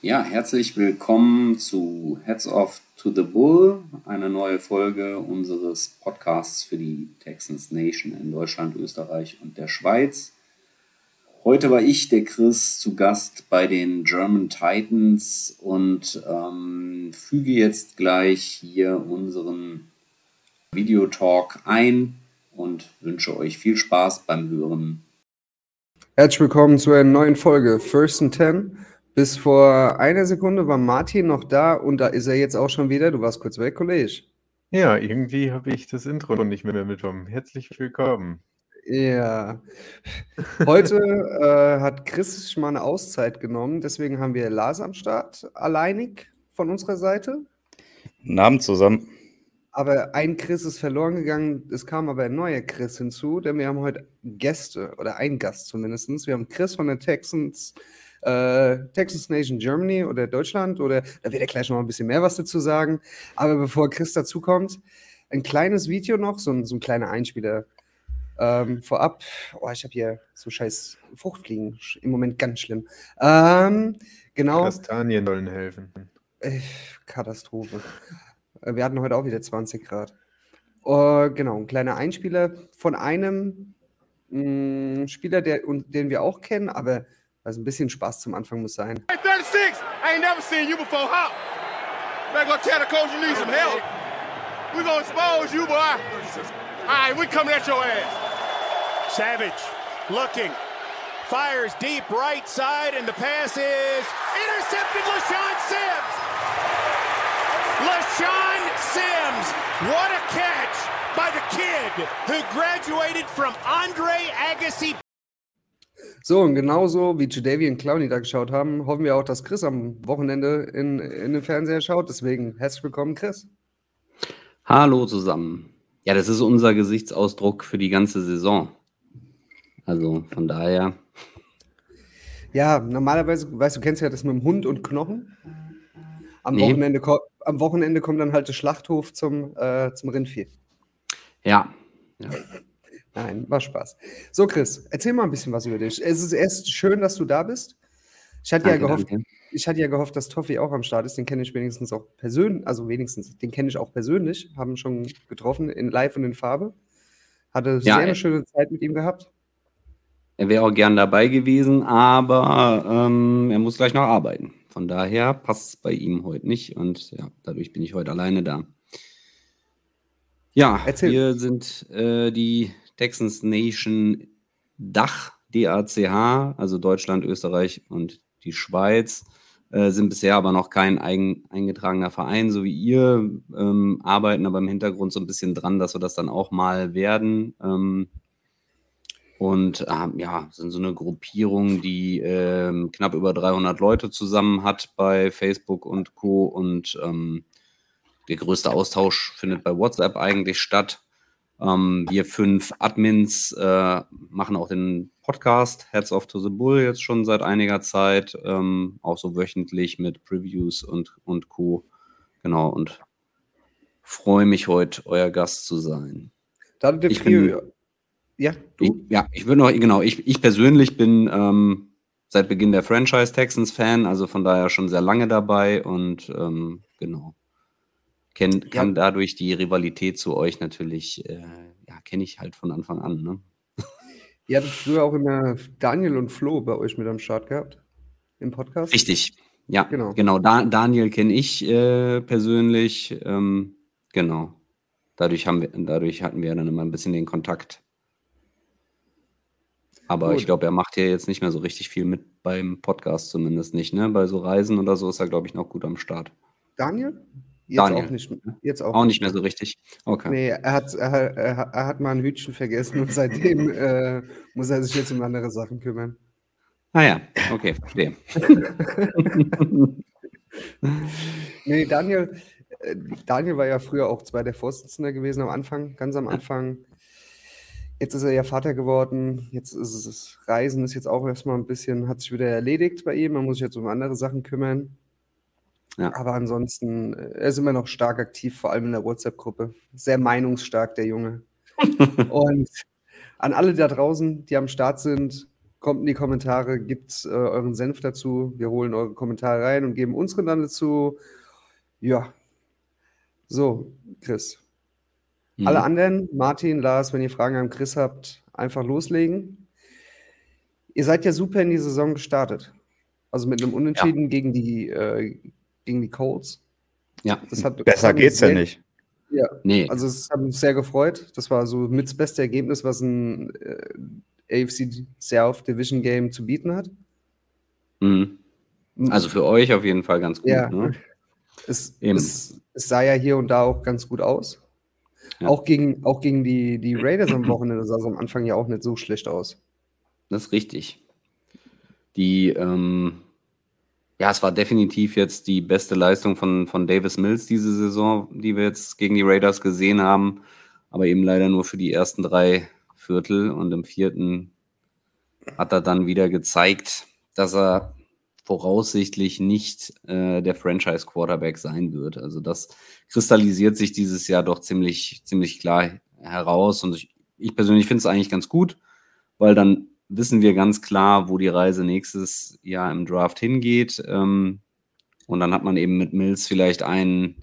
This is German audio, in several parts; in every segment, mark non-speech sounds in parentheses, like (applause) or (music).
Ja, herzlich willkommen zu Heads Off to the Bull, eine neue Folge unseres Podcasts für die Texans Nation in Deutschland, Österreich und der Schweiz. Heute war ich, der Chris, zu Gast bei den German Titans und ähm, füge jetzt gleich hier unseren Videotalk ein und wünsche euch viel Spaß beim Hören. Herzlich willkommen zu einer neuen Folge First and Ten. Bis vor einer Sekunde war Martin noch da und da ist er jetzt auch schon wieder. Du warst kurz weg, Kollege. Ja, irgendwie habe ich das Intro nicht mehr mitbekommen. Herzlich willkommen. Ja. Heute äh, hat Chris sich mal eine Auszeit genommen, deswegen haben wir Lars am Start, alleinig von unserer Seite. Abend zusammen. Aber ein Chris ist verloren gegangen, es kam aber ein neuer Chris hinzu, denn wir haben heute Gäste oder einen Gast zumindest. Wir haben Chris von den Texans äh, Texas Nation Germany oder Deutschland oder da wird er gleich noch ein bisschen mehr was dazu sagen. Aber bevor Chris dazu kommt, ein kleines Video noch, so ein, so ein kleiner Einspieler. Ähm, vorab, oh, ich habe hier so scheiß Fruchtfliegen, im Moment ganz schlimm. Ähm, genau. Kastanien sollen helfen. Äh, Katastrophe. Äh, wir hatten heute auch wieder 20 Grad. Uh, genau, ein kleiner Einspieler von einem mh, mm, Spieler, der, den wir auch kennen, aber also ein bisschen Spaß zum Anfang muss sein. Hey, 36, I ain't never seen you before. How? Better go tell the coach you need some help. We gonna expose you, boy. All right, we coming at your ass. Savage looking. Fires deep right side, and the pass is intercepted. LaShawn Sims. LaShawn Sims. What a catch by the kid who graduated from Andre Agassi So, und genauso wie Jadavian und Clowney da geschaut haben, hoffen wir auch, dass Chris am Wochenende in, in den Fernseher schaut. Deswegen herzlich willkommen, Chris. Hallo zusammen. Ja, das ist unser Gesichtsausdruck für die ganze Saison. Also von daher. Ja, normalerweise, weißt du, kennst ja das mit dem Hund und Knochen. Am, nee. Wochenende, am Wochenende kommt dann halt der Schlachthof zum, äh, zum Rindvieh. Ja. ja. Nein, war Spaß. So, Chris, erzähl mal ein bisschen was über dich. Es ist erst schön, dass du da bist. Ich hatte, danke, ja, gehofft, ich hatte ja gehofft, dass Toffi auch am Start ist. Den kenne ich wenigstens auch persönlich, also wenigstens, den kenne ich auch persönlich. Haben schon getroffen in Live und in Farbe. Hatte ja, sehr eine schöne Zeit mit ihm gehabt. Er wäre auch gern dabei gewesen, aber ähm, er muss gleich noch arbeiten. Von daher passt es bei ihm heute nicht und ja, dadurch bin ich heute alleine da. Ja, Erzähl. wir sind äh, die Texans Nation Dach, DACH, also Deutschland, Österreich und die Schweiz, äh, sind bisher aber noch kein eigen, eingetragener Verein, so wie ihr, ähm, arbeiten aber im Hintergrund so ein bisschen dran, dass wir das dann auch mal werden. Ähm, und äh, ja, sind so eine Gruppierung, die äh, knapp über 300 Leute zusammen hat bei Facebook und Co. Und ähm, der größte Austausch findet bei WhatsApp eigentlich statt. Ähm, wir fünf Admins äh, machen auch den Podcast Heads Off to the Bull jetzt schon seit einiger Zeit, ähm, auch so wöchentlich mit Previews und, und Co. Genau, und freue mich heute, euer Gast zu sein. Da der ich bin, ja, du? Ich, ja, ich würde noch, genau, ich, ich persönlich bin ähm, seit Beginn der Franchise Texans Fan, also von daher schon sehr lange dabei und ähm, genau kenn, kann ja. dadurch die Rivalität zu euch natürlich, äh, ja, kenne ich halt von Anfang an. Ne? Ihr hattet früher auch immer Daniel und Flo bei euch mit am Start gehabt im Podcast. Richtig, ja, genau. genau. Da, Daniel kenne ich äh, persönlich, ähm, genau. Dadurch, haben wir, dadurch hatten wir dann immer ein bisschen den Kontakt. Aber Gut. ich glaube, er macht hier jetzt nicht mehr so richtig viel mit beim Podcast zumindest nicht. Ne? Bei so Reisen oder so ist er, glaube ich, noch gut am Start. Daniel? Jetzt Daniel. auch nicht. Jetzt auch, Auch nicht mehr so richtig. Okay. Nee, er hat, er, er, hat- mal ein Hütchen vergessen und seitdem (laughs) äh, muss er sich jetzt um andere Sachen kümmern. Ah ja, okay, verstehe. (laughs) Nee, Daniel, äh, Daniel war ja früher auch zwei der Vorsitzender gewesen am Anfang, ganz am Anfang. Jetzt ist er ja Vater geworden. Jetzt ist es, Reisen ist jetzt auch erstmal ein bisschen, hat sich wieder erledigt bei ihm. Man muss sich jetzt um andere Sachen kümmern. Ja. Aber ansonsten, äh, er ist immer noch stark aktiv, vor allem in der WhatsApp-Gruppe. Sehr meinungsstark, der Junge. (laughs) Und an alle da draußen, die am Start sind, kommt in die Kommentare, gebt äh, euren Senf dazu. Wir holen eure Kommentare rein und geben unsere dann dazu. Ja. So, Chris. Alle Mhm. anderen, Martin, Lars, wenn ihr Fragen an Chris habt, einfach loslegen. Ihr seid ja super in die Saison gestartet. Also mit einem Unentschieden gegen die, äh, gegen die Colts. Ja, Das hat, Besser geht's ja sehr- nicht. Ja, nee. also es hat uns sehr gefreut. Das war so mit das beste Ergebnis, was ein äh, AFC South Division Game zu bieten hat. Mhm. Also für euch auf jeden Fall ganz gut. Ja. Ne? Es, Eben. es, es sah ja hier und da auch ganz gut aus. Ja. Auch gegen, auch gegen die, die Raiders am Wochenende sah es am Anfang ja auch nicht so schlecht aus. Das ist richtig. Die, ähm, ja, es war definitiv jetzt die beste Leistung von, von Davis Mills diese Saison, die wir jetzt gegen die Raiders gesehen haben. Aber eben leider nur für die ersten drei Viertel. Und im vierten hat er dann wieder gezeigt, dass er voraussichtlich nicht äh, der Franchise-Quarterback sein wird. Also das kristallisiert sich dieses Jahr doch ziemlich, ziemlich klar heraus. Und ich, ich persönlich finde es eigentlich ganz gut, weil dann wissen wir ganz klar, wo die Reise nächstes Jahr im Draft hingeht. Ähm, und dann hat man eben mit Mills vielleicht einen,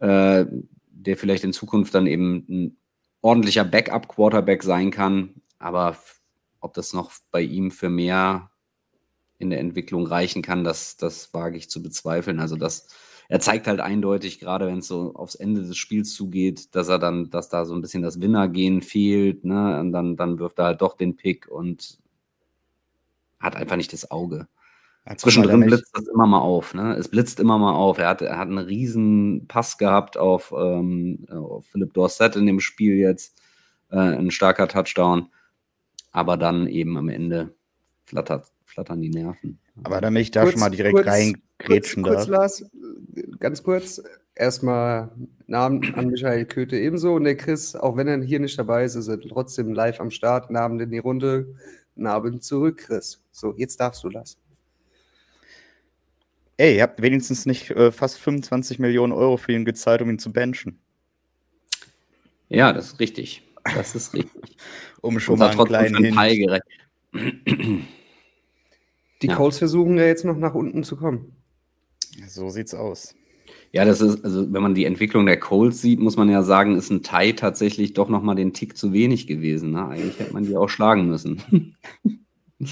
äh, der vielleicht in Zukunft dann eben ein ordentlicher Backup-Quarterback sein kann. Aber ob das noch bei ihm für mehr in der Entwicklung reichen kann, das, das wage ich zu bezweifeln. Also das, er zeigt halt eindeutig, gerade wenn es so aufs Ende des Spiels zugeht, dass er dann, dass da so ein bisschen das Winnergehen fehlt, ne? Und dann, dann wirft er halt doch den Pick und hat einfach nicht das Auge. Ja, Zwischendrin blitzt das immer mal auf, ne? Es blitzt immer mal auf. Er hat, er hat einen riesen Pass gehabt auf, ähm, auf Philipp Dorset in dem Spiel jetzt. Äh, ein starker Touchdown. Aber dann eben am Ende flattert, flattern die Nerven. Aber damit ich da schon mal direkt reingrätschen kurz, kurz, darf. Lars, ganz kurz. Erstmal Namen an Michael Köthe ebenso und der Chris, auch wenn er hier nicht dabei ist, ist er trotzdem live am Start. Namen in die Runde. Namen zurück, Chris. So, jetzt darfst du das. Ey, ihr habt wenigstens nicht äh, fast 25 Millionen Euro für ihn gezahlt, um ihn zu benchen. Ja, das ist richtig. Das ist richtig. (laughs) Um schon mal einen kleinen Pie gerecht. Die Ja. Colts versuchen ja jetzt noch nach unten zu kommen. So sieht's aus. Ja, das ist, also wenn man die Entwicklung der Colts sieht, muss man ja sagen, ist ein Tie tatsächlich doch nochmal den Tick zu wenig gewesen. Ne? Eigentlich hätte man die auch schlagen müssen. (laughs)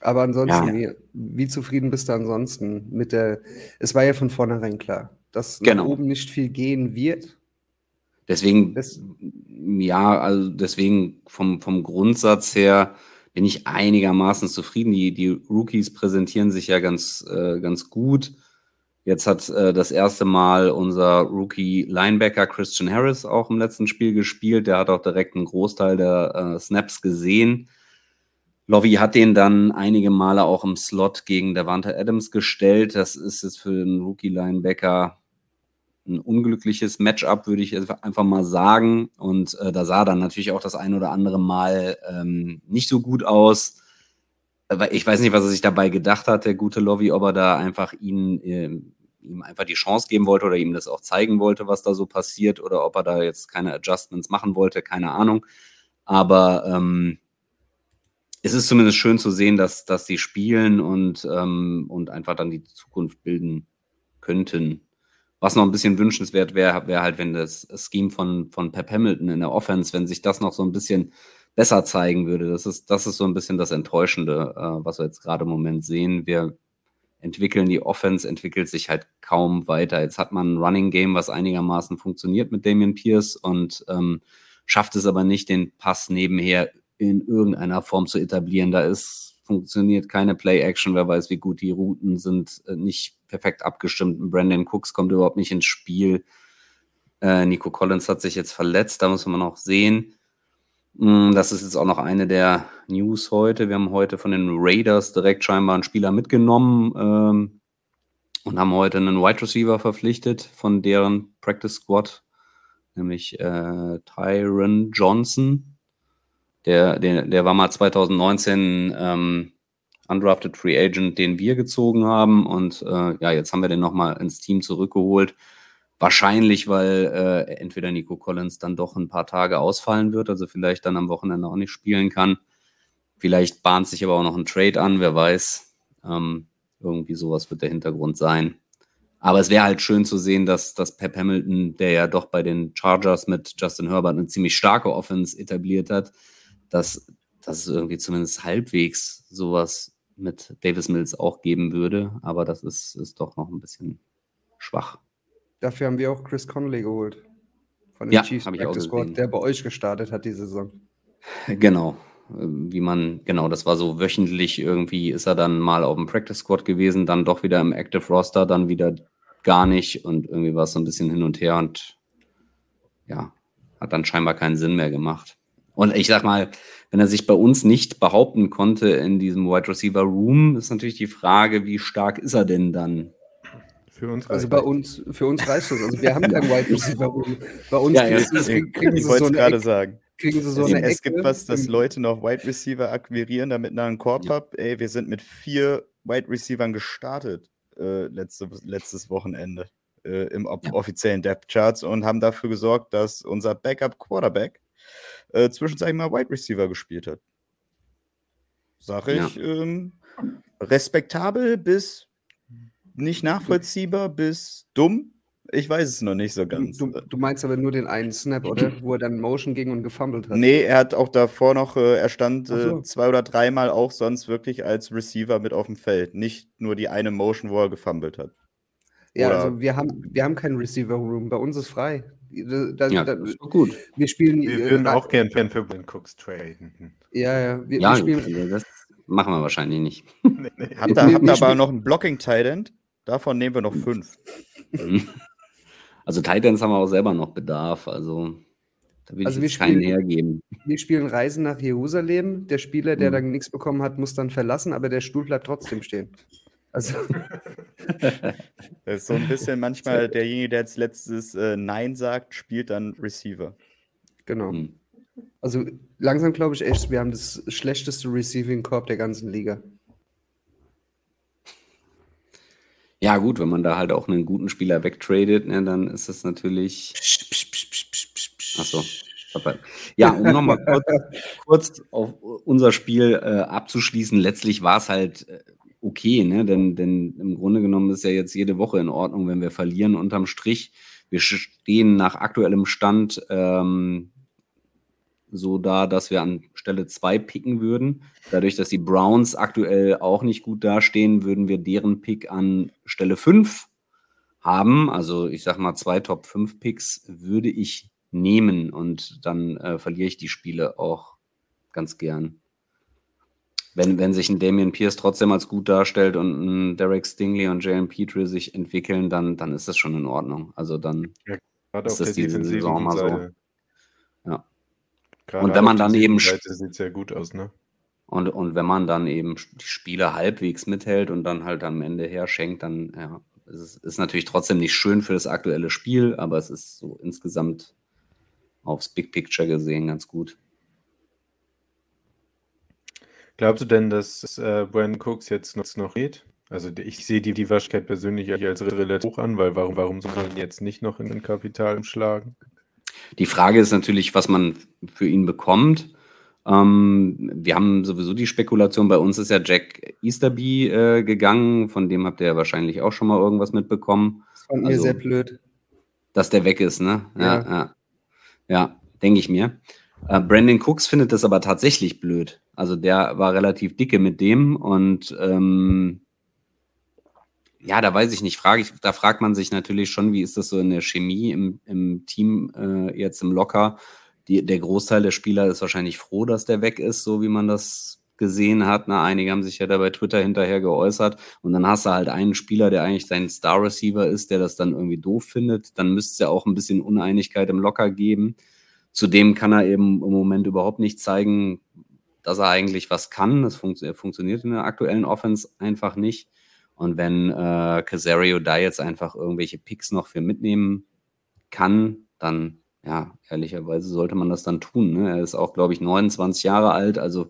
Aber ansonsten, Ja. wie, wie zufrieden bist du ansonsten mit der? Es war ja von vornherein klar, dass Genau. nach oben nicht viel gehen wird. Deswegen, Das- ja, also deswegen vom, vom Grundsatz her bin ich einigermaßen zufrieden. Die, die Rookies präsentieren sich ja ganz, äh, ganz gut. Jetzt hat äh, das erste Mal unser Rookie-Linebacker Christian Harris auch im letzten Spiel gespielt. Der hat auch direkt einen Großteil der äh, Snaps gesehen. Lovey hat den dann einige Male auch im Slot gegen Davante Adams gestellt. Das ist jetzt für den Rookie-Linebacker ein unglückliches Matchup, würde ich einfach mal sagen. Und äh, da sah dann natürlich auch das ein oder andere Mal ähm, nicht so gut aus. Aber ich weiß nicht, was er sich dabei gedacht hat, der gute Lovey, ob er da einfach ihn, ähm, ihm einfach die Chance geben wollte oder ihm das auch zeigen wollte, was da so passiert, oder ob er da jetzt keine Adjustments machen wollte, keine Ahnung. Aber ähm, es ist zumindest schön zu sehen, dass, dass sie spielen und, ähm, und einfach dann die Zukunft bilden könnten. Was noch ein bisschen wünschenswert wäre, wäre halt, wenn das Scheme von, von Pep Hamilton in der Offense, wenn sich das noch so ein bisschen besser zeigen würde. Das ist, das ist so ein bisschen das Enttäuschende, äh, was wir jetzt gerade im Moment sehen. Wir entwickeln die Offense, entwickelt sich halt kaum weiter. Jetzt hat man ein Running Game, was einigermaßen funktioniert mit Damian Pierce und ähm, schafft es aber nicht, den Pass nebenher in irgendeiner Form zu etablieren. Da ist, funktioniert keine Play-Action, wer weiß, wie gut die Routen sind, äh, nicht perfekt abgestimmt. Brandon Cooks kommt überhaupt nicht ins Spiel. Äh, Nico Collins hat sich jetzt verletzt, da muss man noch sehen. Mm, das ist jetzt auch noch eine der News heute. Wir haben heute von den Raiders direkt scheinbar einen Spieler mitgenommen ähm, und haben heute einen Wide Receiver verpflichtet von deren Practice Squad, nämlich äh, Tyron Johnson. Der, der, der war mal 2019 ähm, undrafted Free Agent, den wir gezogen haben. Und äh, ja, jetzt haben wir den nochmal ins Team zurückgeholt. Wahrscheinlich, weil äh, entweder Nico Collins dann doch ein paar Tage ausfallen wird, also vielleicht dann am Wochenende auch nicht spielen kann. Vielleicht bahnt sich aber auch noch ein Trade an, wer weiß. Ähm, irgendwie sowas wird der Hintergrund sein. Aber es wäre halt schön zu sehen, dass, dass Pep Hamilton, der ja doch bei den Chargers mit Justin Herbert eine ziemlich starke Offense etabliert hat, dass, dass es irgendwie zumindest halbwegs sowas mit Davis Mills auch geben würde. Aber das ist, ist doch noch ein bisschen schwach. Dafür haben wir auch Chris Conley geholt. Von den Ja, Chiefs Practice Squad, der bei euch gestartet hat die Saison. Genau. Wie man, genau, das war so wöchentlich irgendwie, ist er dann mal auf dem Practice Squad gewesen, dann doch wieder im Active Roster, dann wieder gar nicht und irgendwie war es so ein bisschen hin und her und ja, hat dann scheinbar keinen Sinn mehr gemacht. Und ich sag mal, wenn er sich bei uns nicht behaupten konnte in diesem Wide Receiver Room, ist natürlich die Frage, wie stark ist er denn dann? Für uns Also reicht bei das. uns, für uns reicht das. Also wir haben keinen Wide Receiver Room. Bei uns (laughs) Ja, ja. kriegen, kriegen ich sie wollte so es eine gerade sagen. kriegen sie so es, eine es Ecke. gibt was, dass Leute noch Wide Receiver akquirieren, damit nach einem Korb Ja. hab. Ey, wir sind mit vier Wide Receivern gestartet äh, letzte, letztes Wochenende äh, im Ja. offiziellen Depth Charts und haben dafür gesorgt, dass unser Backup Quarterback äh, zwischenzeitlich mal Wide Receiver gespielt hat. Sag Ja. ich, ähm, respektabel bis nicht nachvollziehbar bis dumm. Ich weiß es noch nicht so ganz. Du, du meinst aber nur den einen Snap, oder? (clears throat) Wo er dann Motion ging und gefummelt hat. Nee, er hat auch davor noch, äh, er stand Ach so. äh, zwei oder dreimal auch sonst wirklich als Receiver mit auf dem Feld. Nicht nur die eine Motion, wo er gefummelt hat. Ja, Oder- also wir haben, wir haben keinen Receiver Room. Bei uns ist frei. Da, da, Ja, da, ist gut. wir spielen. Wir äh, würden Ra- auch gern Fan für Ben Cooks traden. Ja, ja. Wir, Ja, wir spielen. also das machen wir wahrscheinlich nicht. Nee, nee. Habt ihr, aber spielen- noch einen Blocking Tident? Davon nehmen wir noch fünf. (laughs) Also Titans haben wir auch selber noch Bedarf, also da will Also ich wir jetzt keinen spielen- hergeben. Wir spielen Reisen nach Jerusalem. Der Spieler, der Mhm. dann nichts bekommen hat, muss dann verlassen, aber der Stuhl bleibt trotzdem stehen. Also, (laughs) Das ist so ein bisschen manchmal derjenige, der als letztes äh, Nein sagt, spielt dann Receiver. genau. Hm. Also langsam glaube ich echt, wir haben das schlechteste Receiving Corp der ganzen Liga. Ja, gut, wenn man da halt auch einen guten Spieler wegtradet, ne, dann ist das natürlich. Achso. Ja, um nochmal kurz, (laughs) kurz auf unser Spiel äh, abzuschließen. Letztlich war es halt äh, okay, ne? denn, denn im Grunde genommen ist ja jetzt jede Woche in Ordnung, wenn wir verlieren unterm Strich. Wir stehen nach aktuellem Stand ähm, so da, dass wir an Stelle 2 picken würden. Dadurch, dass die Browns aktuell auch nicht gut dastehen, würden wir deren Pick an Stelle 5 haben. Also ich sag mal, zwei Top 5 Picks würde ich nehmen und dann äh, verliere ich die Spiele auch ganz gern. Wenn, wenn sich ein Damian Pierce trotzdem als gut darstellt und ein Derek Stingley und Jalen Petrie sich entwickeln, dann, dann ist das schon in Ordnung. Also dann Gerade Ist das diese Saison mal so? Ja. Gerade Und wenn man dann eben Seite sieht sehr gut aus, ne? Und, und wenn man dann eben die Spiele halbwegs mithält und dann halt am Ende her schenkt, dann ja, ist es ist natürlich trotzdem nicht schön für das aktuelle Spiel, aber es ist so insgesamt aufs Big Picture gesehen ganz gut. Glaubst du denn, dass äh, Brandon Cooks jetzt noch, noch geht? Also ich sehe die, die Wahrscheinlichkeit persönlich als relativ hoch an, weil warum, warum soll man ihn jetzt nicht noch in den Kapital umschlagen? Die Frage ist natürlich, was man für ihn bekommt. Ähm, wir haben sowieso die Spekulation, bei uns ist ja Jack Easterby äh, gegangen, von dem habt ihr ja wahrscheinlich auch schon mal irgendwas mitbekommen. Das fand mir Also- sehr blöd. dass der weg ist, ne? Ja, Ja. ja. Ja, denke ich mir. Äh, Brandon Cooks findet das aber tatsächlich blöd. Also der war relativ dicke mit dem und ähm, ja, da weiß ich nicht, frage ich, da fragt man sich natürlich schon, wie ist das so in der Chemie im, im Team äh, jetzt im Locker? die, der Großteil der Spieler ist wahrscheinlich froh, dass der weg ist, so wie man das gesehen hat. Na, einige haben sich ja da bei Twitter hinterher geäußert. Und dann hast du halt einen Spieler, der eigentlich sein Star Receiver ist, der das dann irgendwie doof findet. Dann müsste es ja auch ein bisschen Uneinigkeit im Locker geben. Zudem kann er eben im Moment überhaupt nicht zeigen, dass er eigentlich was kann. Das fun funktioniert in der aktuellen Offense einfach nicht. Und wenn äh, Casario da jetzt einfach irgendwelche Picks noch für mitnehmen kann, dann ja, ehrlicherweise sollte man das dann tun. Ne? Er ist auch, glaube ich, 29 Jahre alt. Also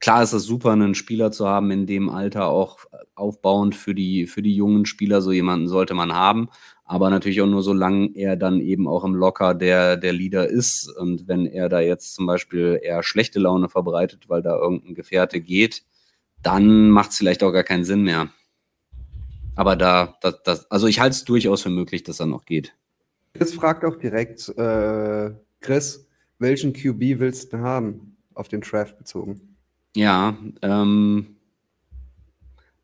klar ist es super, einen Spieler zu haben in dem Alter, auch aufbauend für die, für die jungen Spieler. So jemanden sollte man haben. Aber natürlich auch nur, solange er dann eben auch im Locker der, der Leader ist. Und wenn er da jetzt zum Beispiel eher schlechte Laune verbreitet, weil da irgendein Gefährte geht, dann macht es vielleicht auch gar keinen Sinn mehr. Aber da, das, das, also ich halte es durchaus für möglich, dass er noch geht. Chris fragt auch direkt, äh, Chris, welchen QB willst du haben, auf den Draft bezogen? Ja, ähm,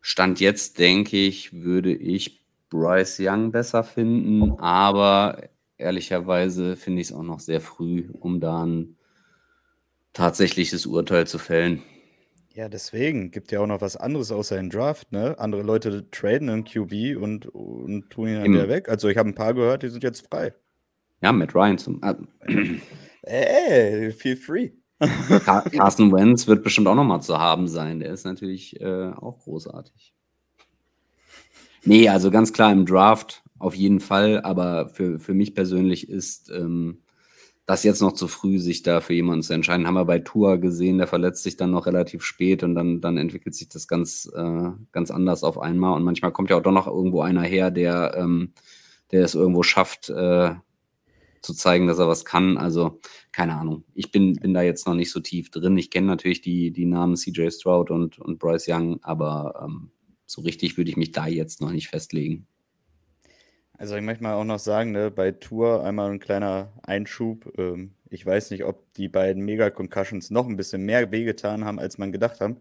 Stand jetzt denke ich, würde ich Bryce Young besser finden, aber ehrlicherweise finde ich es auch noch sehr früh, um da ein tatsächliches Urteil zu fällen. Ja, deswegen gibt ja auch noch was anderes außer den Draft, ne? Andere Leute traden einen QB und, und tun ihn dann wieder weg. Also ich habe ein paar gehört, die sind jetzt frei. Ja, Matt Ryan zum. Ey, feel free. Car Carson Wentz wird bestimmt auch nochmal zu haben sein. Der ist natürlich äh, auch großartig. Nee, also ganz klar im Draft auf jeden Fall, aber für, für mich persönlich ist ähm, das jetzt noch zu früh, sich da für jemanden zu entscheiden. Haben wir bei Tua gesehen, der verletzt sich dann noch relativ spät und dann, dann entwickelt sich das ganz, äh, ganz anders auf einmal. Und manchmal kommt ja auch doch noch irgendwo einer her, der, ähm, der es irgendwo schafft, äh, zu zeigen, dass er was kann. Also, keine Ahnung. Ich bin, bin da jetzt noch nicht so tief drin. Ich kenne natürlich die, die Namen CJ Stroud und, und Bryce Young, aber ähm, so richtig würde ich mich da jetzt noch nicht festlegen. Also ich möchte mal auch noch sagen, ne, bei Tour einmal ein kleiner Einschub. Ähm, ich weiß nicht, ob die beiden Mega-Concussions noch ein bisschen mehr wehgetan haben, als man gedacht haben.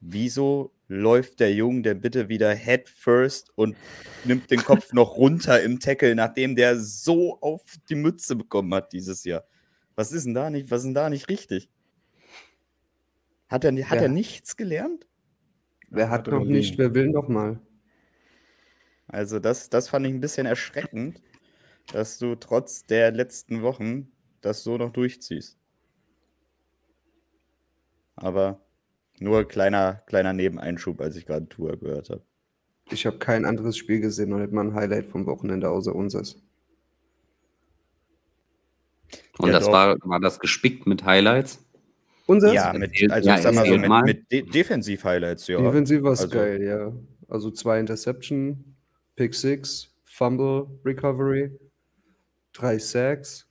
Wieso läuft der Junge denn bitte wieder head first und nimmt den Kopf (laughs) noch runter im Tackle, nachdem der so auf die Mütze bekommen hat dieses Jahr? Was ist denn da nicht, was ist denn da nicht richtig? Hat er, hat Ja. er nichts gelernt? Wer hat noch nicht, wer will noch mal? Also das, das fand ich ein bisschen erschreckend, dass du trotz der letzten Wochen das so noch durchziehst. Aber nur kleiner, kleiner Nebeneinschub, als ich gerade Tour gehört habe. Ich habe kein anderes Spiel gesehen und nicht mal ein Highlight vom Wochenende außer unseres. Und Ja, das doch. war, war das gespickt mit Highlights? Unseres? Ja, mit, also ja, ich sag mal so, mit, mit De Defensiv-Highlights, ja. Defensiv war es Also- geil, ja. Also zwei Interception, Pick Six, Fumble Recovery, drei Sacks.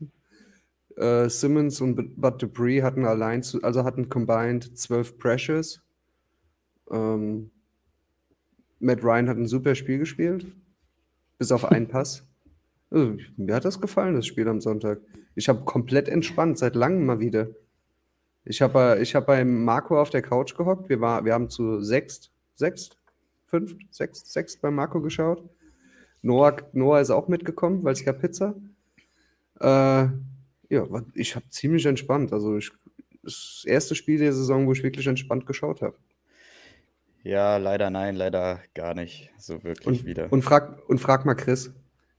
Äh, Simmons und Bud Dupree hatten allein, zu, also hatten combined zwölf Pressures. Ähm, Matt Ryan hat ein super Spiel gespielt, bis auf einen (laughs) Pass. Also, mir hat das gefallen, das Spiel am Sonntag. Ich habe komplett entspannt, seit langem mal wieder. Ich habe ich hab beim Marco auf der Couch gehockt. Wir, war, wir haben zu sechst, sechst, fünft, sechst, sechst bei Marco geschaut. Noah, Noah ist auch mitgekommen, weil es gab Pizza. Äh, ja, ich habe ziemlich entspannt. Also ich, das erste Spiel der Saison, wo ich wirklich entspannt geschaut habe. Ja, leider nein, leider gar nicht so wirklich Und, wieder. und, frag, und frag mal Chris.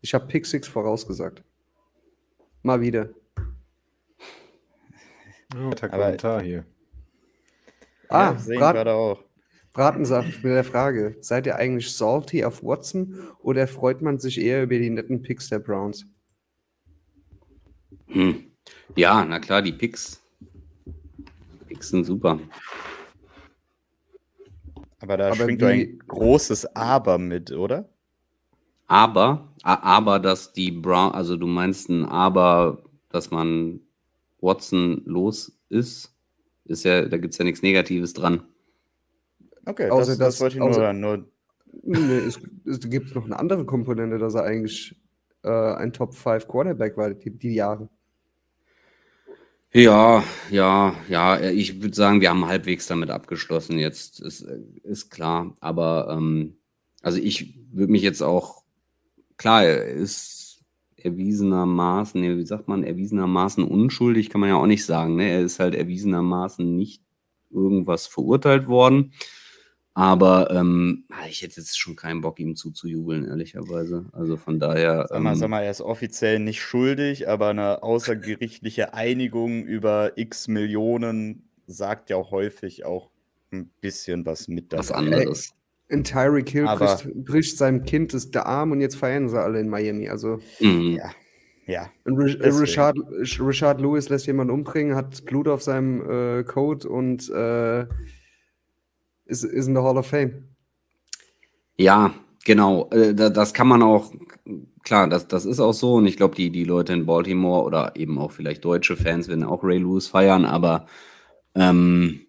Ich habe Pick Six vorausgesagt. Mal wieder. Oh, Kommentar hier. Ah, ja, sehe ich Brat- gerade auch. Bratensaft mit der Frage: Seid ihr eigentlich salty auf Watson oder freut man sich eher über die netten Picks der Browns? Hm. Ja, na klar, die Picks. Picks sind super. Aber da Aber schwingt ein großes Aber mit, oder? Aber, aber, dass die Brown, also du meinst ein Aber, dass man Watson los ist, ist ja, da gibt es ja nichts Negatives dran. Okay, Außer das, dass- das wollte ich nur außer- hören. Nur, Nee, es, es gibt noch eine andere Komponente, dass er eigentlich äh, ein Top 5 Quarterback war, die, die Jahre. Ja, ja, ja, ich würde sagen, wir haben halbwegs damit abgeschlossen jetzt, ist, ist klar. Aber ähm, also ich würde mich jetzt auch, klar, er ist, erwiesenermaßen, nee, wie sagt man, erwiesenermaßen unschuldig, kann man ja auch nicht sagen. Ne? Er ist halt erwiesenermaßen nicht irgendwas verurteilt worden. Aber ähm, ah, ich hätte jetzt schon keinen Bock, ihm zuzujubeln, ehrlicherweise. Also von daher. Sag mal, ähm, sag mal, er ist offiziell nicht schuldig, aber eine außergerichtliche Einigung über x Millionen sagt ja auch häufig auch ein bisschen was mit was anderes. In Tyreek Hill Aber- bricht, bricht seinem Kind das der Arm und jetzt feiern sie alle in Miami. Also Mhm. Ja, ja. und äh. Richard, Richard Lewis lässt jemanden umbringen, hat Blut auf seinem äh, Coat und äh, ist, ist in der Hall of Fame. Ja, genau. Äh, da- Das kann man auch, klar, das, das ist auch so. Und ich glaube, die, die Leute in Baltimore oder eben auch vielleicht deutsche Fans werden auch Ray Lewis feiern, aber ähm,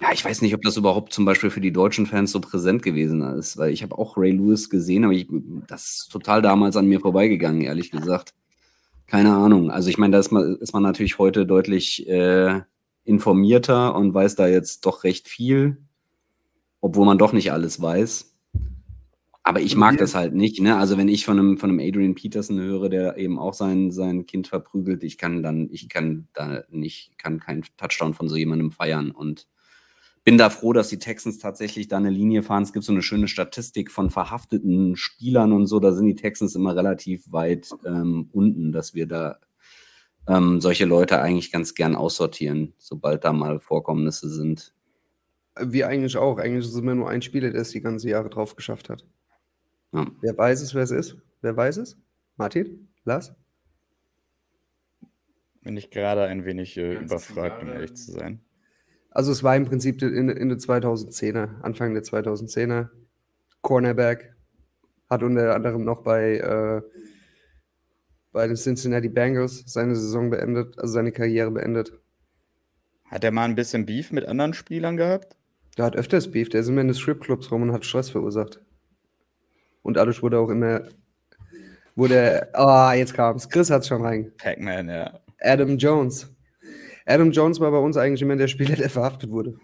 ja, ich weiß nicht, ob das überhaupt zum Beispiel für die deutschen Fans so präsent gewesen ist, weil ich habe auch Ray Lewis gesehen, aber ich, das ist total damals an mir vorbeigegangen, ehrlich gesagt. Keine Ahnung. Also ich meine, da ist man, ist man natürlich heute deutlich äh, informierter und weiß da jetzt doch recht viel, obwohl man doch nicht alles weiß. Aber ich mag das halt nicht. Ne? Also wenn ich von einem, von einem Adrian Peterson höre, der eben auch sein, sein Kind verprügelt, ich kann dann, ich kann da nicht, kann keinen Touchdown von so jemandem feiern und bin da froh, dass die Texans tatsächlich da eine Linie fahren. Es gibt so eine schöne Statistik von verhafteten Spielern und so. Da sind die Texans immer relativ weit ähm, unten, dass wir da ähm, solche Leute eigentlich ganz gern aussortieren, sobald da mal Vorkommnisse sind. Wir eigentlich auch. Eigentlich ist es immer nur ein Spieler, der es die ganzen Jahre drauf geschafft hat. Ja. Wer weiß es, wer es ist? Wer weiß es? Martin? Lars? Bin ich gerade ein wenig äh, überfragt, um ehrlich zu sein. Also es war im Prinzip in, in der 2010er, Anfang der 2010er. Cornerback. Hat unter anderem noch bei, äh, bei den Cincinnati Bengals seine Saison beendet, also seine Karriere beendet. Hat er mal ein bisschen Beef mit anderen Spielern gehabt? Der hat öfters Beef, der ist immer in den Stripclubs rum und hat Stress verursacht. Und dadurch wurde auch immer, wurde, ah, jetzt kam's. Chris hat's schon rein. Pac-Man, ja. Adam Jones. Adam Jones war bei uns eigentlich immer der Spieler, der verhaftet wurde.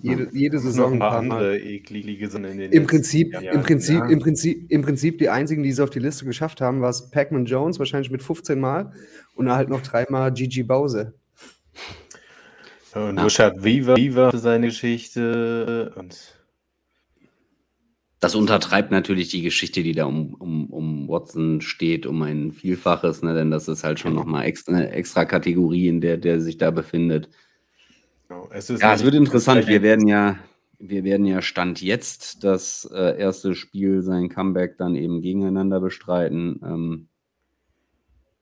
Jede, jede noch Saison ein ein paar andere eklige sind in den Im Prinzip, Jahren. im, Prinzip, Ja. im, Prinzip, Im Prinzip die einzigen, die es auf die Liste geschafft haben, war es Pac-Man Jones, wahrscheinlich mit 15 Mal. Und dann halt noch dreimal Gigi Bowser. Und Ja. Richard Weaver, Weaver seine Geschichte und Das untertreibt natürlich die Geschichte, die da um, um, um Watson steht, um ein Vielfaches, ne? denn das ist halt schon nochmal extra, eine extra Kategorie, in der der sich da befindet. genau, es Ja, es wird interessant. Wir werden ja, wir werden ja Stand jetzt das äh, erste Spiel, sein Comeback dann eben gegeneinander bestreiten. Ähm,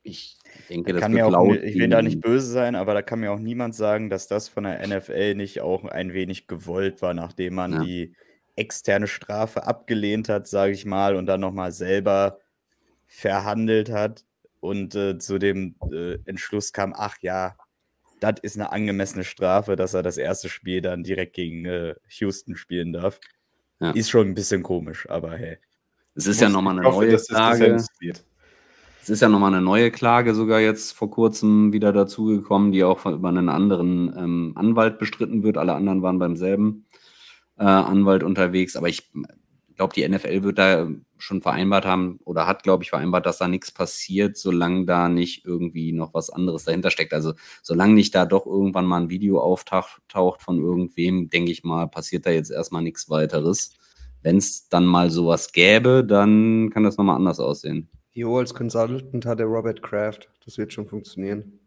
ich denke, das Kann wird mir auch, ich will da nicht böse sein, aber da kann mir auch niemand sagen, dass das von der NFL nicht auch ein wenig gewollt war, nachdem man Ja. die externe Strafe abgelehnt hat, sage ich mal, und dann nochmal selber verhandelt hat und äh, zu dem äh, Entschluss kam, ach ja, das ist eine angemessene Strafe, dass er das erste Spiel dann direkt gegen äh, Houston spielen darf. Ja. Ist schon ein bisschen komisch, aber hey. Es ist ja nochmal eine hoffe, neue dass das Klage. gesenzt wird. Es ist ja nochmal eine neue Klage sogar jetzt vor kurzem wieder dazugekommen, die auch von, über einen anderen ähm, Anwalt bestritten wird. Alle anderen waren beim selben äh, Anwalt unterwegs. Aber ich glaube, die NFL wird da schon vereinbart haben oder hat, glaube ich, vereinbart, dass da nichts passiert, solange da nicht irgendwie noch was anderes dahinter steckt. Also solange nicht da doch irgendwann mal ein Video auftaucht von irgendwem, denke ich mal, passiert da jetzt erstmal nichts weiteres. Wenn es dann mal sowas gäbe, dann kann das nochmal anders aussehen. Jo, als Consultant hat er Robert Kraft. Das wird schon funktionieren.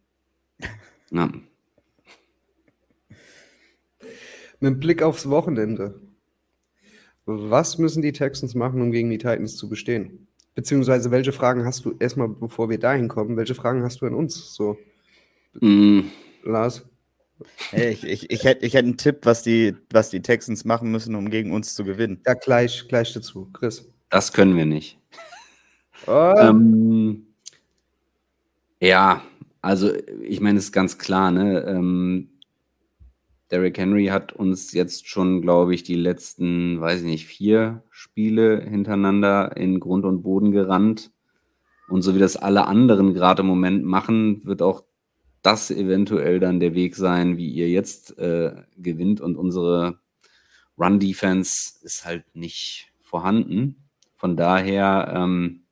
Ja. Mit Blick aufs Wochenende. Was müssen die Texans machen, um gegen die Titans zu bestehen? Beziehungsweise, welche Fragen hast du, erstmal bevor wir dahin kommen, welche Fragen hast du an uns? So, Mm, Lars. hey ich, ich, ich hätte ich hätt einen Tipp, was die, was die Texans machen müssen, um gegen uns zu gewinnen. Ja, gleich, gleich dazu. Chris. Das können wir nicht. Oh, Ähm, ja, also ich meine, es ist ganz klar, ne? Ähm, Derrick Henry hat uns jetzt schon, glaube ich, die letzten, weiß ich nicht, vier Spiele hintereinander in Grund und Boden gerannt. Und so wie das alle anderen gerade im Moment machen, wird auch das eventuell dann der Weg sein, wie ihr jetzt äh, gewinnt. Und unsere Run-Defense ist halt nicht vorhanden. Von daher, ähm,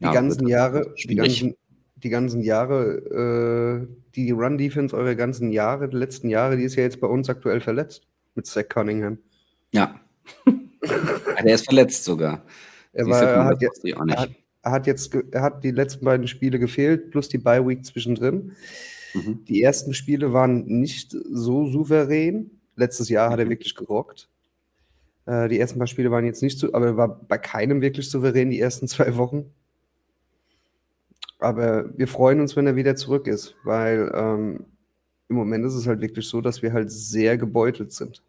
Die Ja, ganzen Jahre, die ganzen, die ganzen Jahre, äh, die Run-Defense eure ganzen Jahre, die letzten Jahre, die ist ja jetzt bei uns aktuell verletzt mit Zach Cunningham. Ja. (laughs) Der ist verletzt sogar. Er, war, er, hat, jetzt, er, nicht. hat, er hat jetzt, er hat die letzten beiden Spiele gefehlt, plus die Bye-Week zwischendrin. Mhm. Die ersten Spiele waren nicht so souverän. Letztes Jahr hat er Mhm. wirklich gerockt. Äh, die ersten paar Spiele waren jetzt nicht so, aber er war bei keinem wirklich souverän die ersten (laughs) zwei Wochen. Aber wir freuen uns, wenn er wieder zurück ist, weil ähm, im Moment ist es halt wirklich so, dass wir halt sehr gebeutelt sind.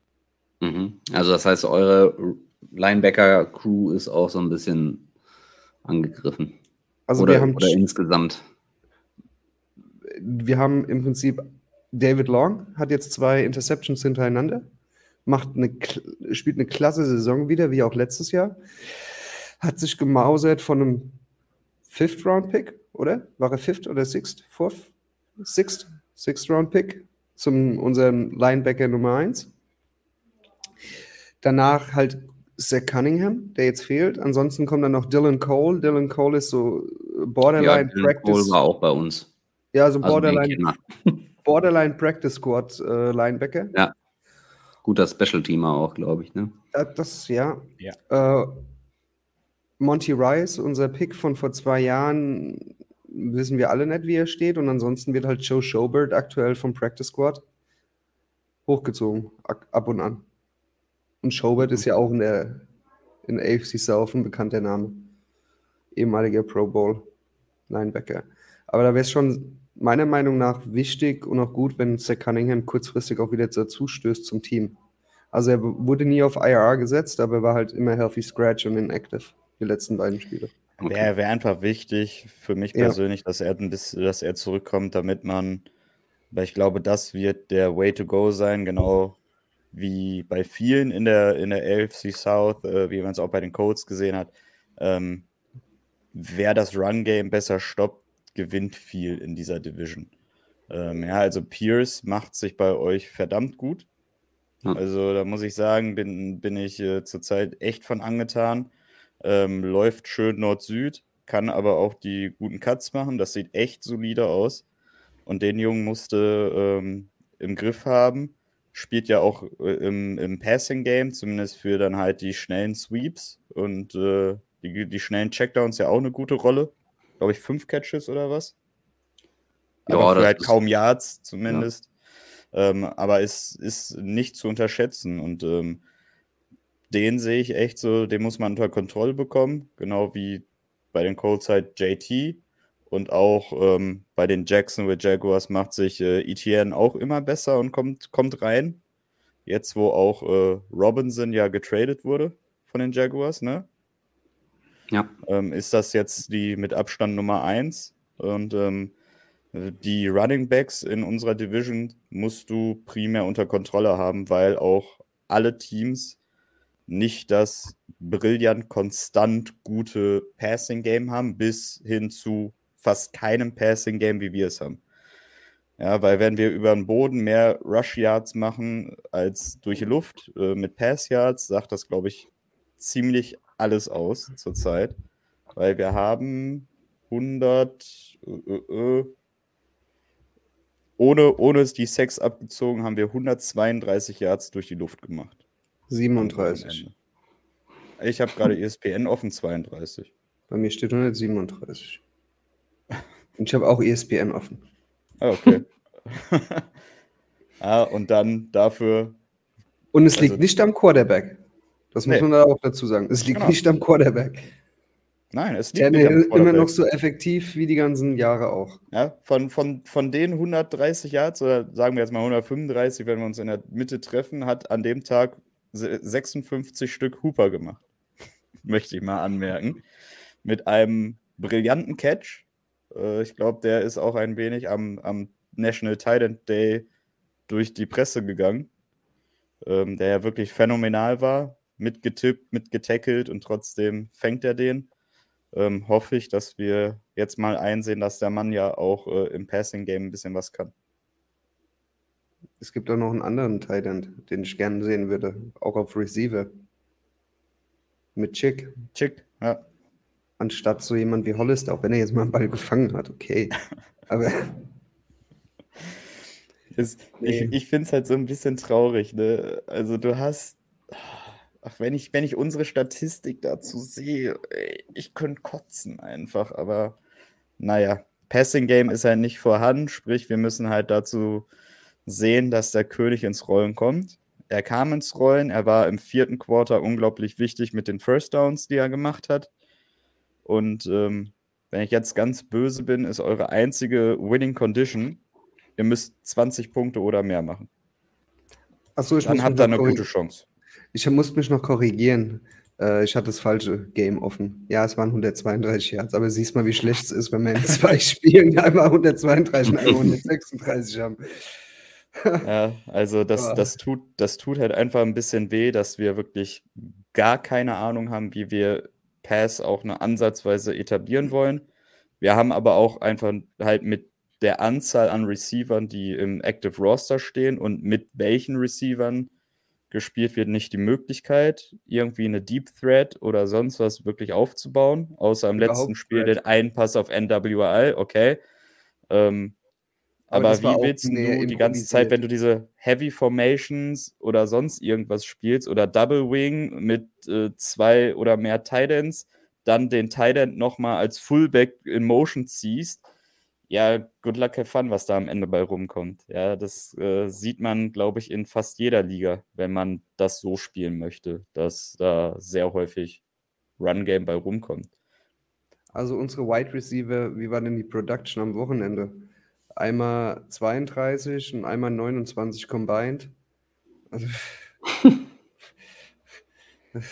Mhm. Also das heißt, eure Linebacker-Crew ist auch so ein bisschen angegriffen. Also oder, wir haben, oder insgesamt. wir haben im Prinzip David Long hat jetzt zwei Interceptions hintereinander, macht eine, spielt eine klasse Saison wieder, wie auch letztes Jahr. Hat sich gemausert von einem Fifth-Round-Pick, oder? War er Fifth oder Sixth? Fourth? Sixth? Sixth-Round-Pick zum unserem Linebacker Nummer 1. Danach halt Zach Cunningham, der jetzt fehlt. Ansonsten kommt dann noch Dylan Cole. Dylan Cole ist so Ja, Borderline Dylan Cole Practice. war auch bei uns. Ja, so Also Borderline. (laughs) Borderline Practice Squad äh, Linebacker. Ja. Guter Special-Teamer auch, glaube ich. Ne? Das, ja. Ja. Äh, Monty Rice, unser Pick von vor zwei Jahren, wissen wir alle nicht, wie er steht. Und ansonsten wird halt Joe Schobert aktuell vom Practice Squad hochgezogen, ab und an. Und Schobert ist ja auch in der, in AFC South ein bekannter Name. Ehemaliger Pro Bowl Linebacker. Aber da wäre es schon meiner Meinung nach wichtig und auch gut, wenn Zach Cunningham kurzfristig auch wieder dazu stößt zum Team. Also er wurde nie auf IR gesetzt, aber er war halt immer healthy scratch und inactive die letzten beiden Spiele. Okay. Wäre wär einfach wichtig für mich Ja. persönlich, dass er ein bisschen, dass er zurückkommt, damit man, weil ich glaube, das wird der Way to go sein, genau wie bei vielen in der, in der AFC South, äh, wie man es auch bei den Colts gesehen hat. Ähm, wer das Run-Game besser stoppt, gewinnt viel in dieser Division. Ähm, ja, also Pierce macht sich bei euch verdammt gut. Ja. Also da muss ich sagen, bin, bin ich äh, zurzeit echt von angetan. Ähm, läuft schön Nord-Süd, kann aber auch die guten Cuts machen. Das sieht echt solide aus. Und den Jungen musste ähm, im Griff haben. Spielt ja auch äh, im, im Passing-Game, zumindest für dann halt die schnellen Sweeps und äh, die, die schnellen Checkdowns ja auch eine gute Rolle. Glaube ich, fünf Catches oder was? Ja, aber für das halt kaum Yards zumindest. Ähm, aber es ist nicht zu unterschätzen. Und ähm, den sehe ich echt so, den muss man unter Kontrolle bekommen. Genau wie bei den Colts halt JT. Und auch ähm, bei den Jacksonville Jaguars macht sich äh, ETN auch immer besser und kommt, kommt rein. Jetzt, wo auch äh, Robinson ja getradet wurde von den Jaguars, ne? Ja. ähm, ist das jetzt die mit Abstand Nummer 1. Und ähm, die Running Backs in unserer Division musst du primär unter Kontrolle haben, weil auch alle Teams nicht das brillant konstant gute Passing Game haben, bis hin zu fast keinem Passing Game, wie wir es haben. Ja, weil wenn wir über den Boden mehr Rush Yards machen als durch die Luft äh, mit Pass Yards, sagt das, glaube ich, ziemlich alles aus zurzeit. Weil wir haben 100, äh, äh, ohne, ohne die Sex abgezogen, haben wir 132 Yards durch die Luft gemacht. 37. Ich habe gerade ESPN offen 32. Bei mir steht 137. Und ich habe auch ESPN offen. Ah, okay. (laughs) ah, und dann dafür Und es Also- liegt nicht am Quarterback. Das muss Nee. man da auch dazu sagen. Es liegt Genau. nicht am Quarterback. Nein, es liegt nicht am ist immer noch so effektiv wie die ganzen Jahre auch. Ja, von, von, von den 130 Yards, oder sagen wir jetzt mal 135, wenn wir uns in der Mitte treffen, hat an dem Tag 56 Stück Hooper gemacht. (laughs) Möchte ich mal anmerken. Mit einem brillanten Catch. Äh, ich glaube, der ist auch ein wenig am, am National Titan Day durch die Presse gegangen. Ähm, der ja wirklich phänomenal war. Mitgetippt, mitgetackelt und trotzdem fängt er den ähm, hoffe ich, dass wir jetzt mal einsehen, dass der Mann ja auch äh, im Passing-Game ein bisschen was kann. Es gibt auch noch einen anderen Tight End, den ich gerne sehen würde. Auch auf Receiver. Mit Chick. Chick, ja. anstatt so jemand wie Hollister, auch wenn er jetzt mal einen Ball gefangen hat, okay. (laughs) Aber Es, Nee. Ich, ich finde es halt so ein bisschen traurig, ne? Also du hast, ach, wenn ich, wenn ich unsere Statistik dazu sehe, ich könnte kotzen einfach, aber naja, Passing Game ist halt nicht vorhanden, sprich, wir müssen halt dazu sehen, dass der König ins Rollen kommt. Er kam ins Rollen, er war im vierten Quarter unglaublich wichtig mit den First Downs, die er gemacht hat. Und ähm, wenn ich jetzt ganz böse bin, ist eure einzige Winning Condition, ihr müsst 20 Punkte oder mehr machen. achso, ich Dann habt ihr eine gute Chance. ich muss mich noch korrigieren. Äh, ich hatte das falsche Game offen. Ja, es waren 132 Yards, aber siehst mal, wie schlecht es ist, wenn wir in zwei (laughs) Spielen einmal 132 und (laughs) einmal 136 haben. Ja, also das, das, tut, das tut halt einfach ein bisschen weh, dass wir wirklich gar keine Ahnung haben, wie wir Pass auch eine ansatzweise etablieren wollen. Wir haben aber auch einfach halt mit der Anzahl an Receivern, die im Active Roster stehen und mit welchen Receivern gespielt wird, nicht die Möglichkeit, irgendwie eine Deep Threat oder sonst was wirklich aufzubauen, außer im letzten Spiel den einen Pass auf NWL, okay. Ähm, Aber aber wie willst du die ganze Zeit, wenn du diese Heavy Formations oder sonst irgendwas spielst oder Double Wing mit äh, zwei oder mehr Tidends, dann den Tidend nochmal als Fullback in Motion ziehst, ja, good luck, have fun, was da am Ende bei rumkommt. Ja, das äh, sieht man, glaube ich, in fast jeder Liga, wenn man das so spielen möchte, dass da sehr häufig Run-Game bei rumkommt. Also unsere Wide Receiver, wie war denn die Production am Wochenende? Einmal 32 und einmal 29 combined. Also, (laughs)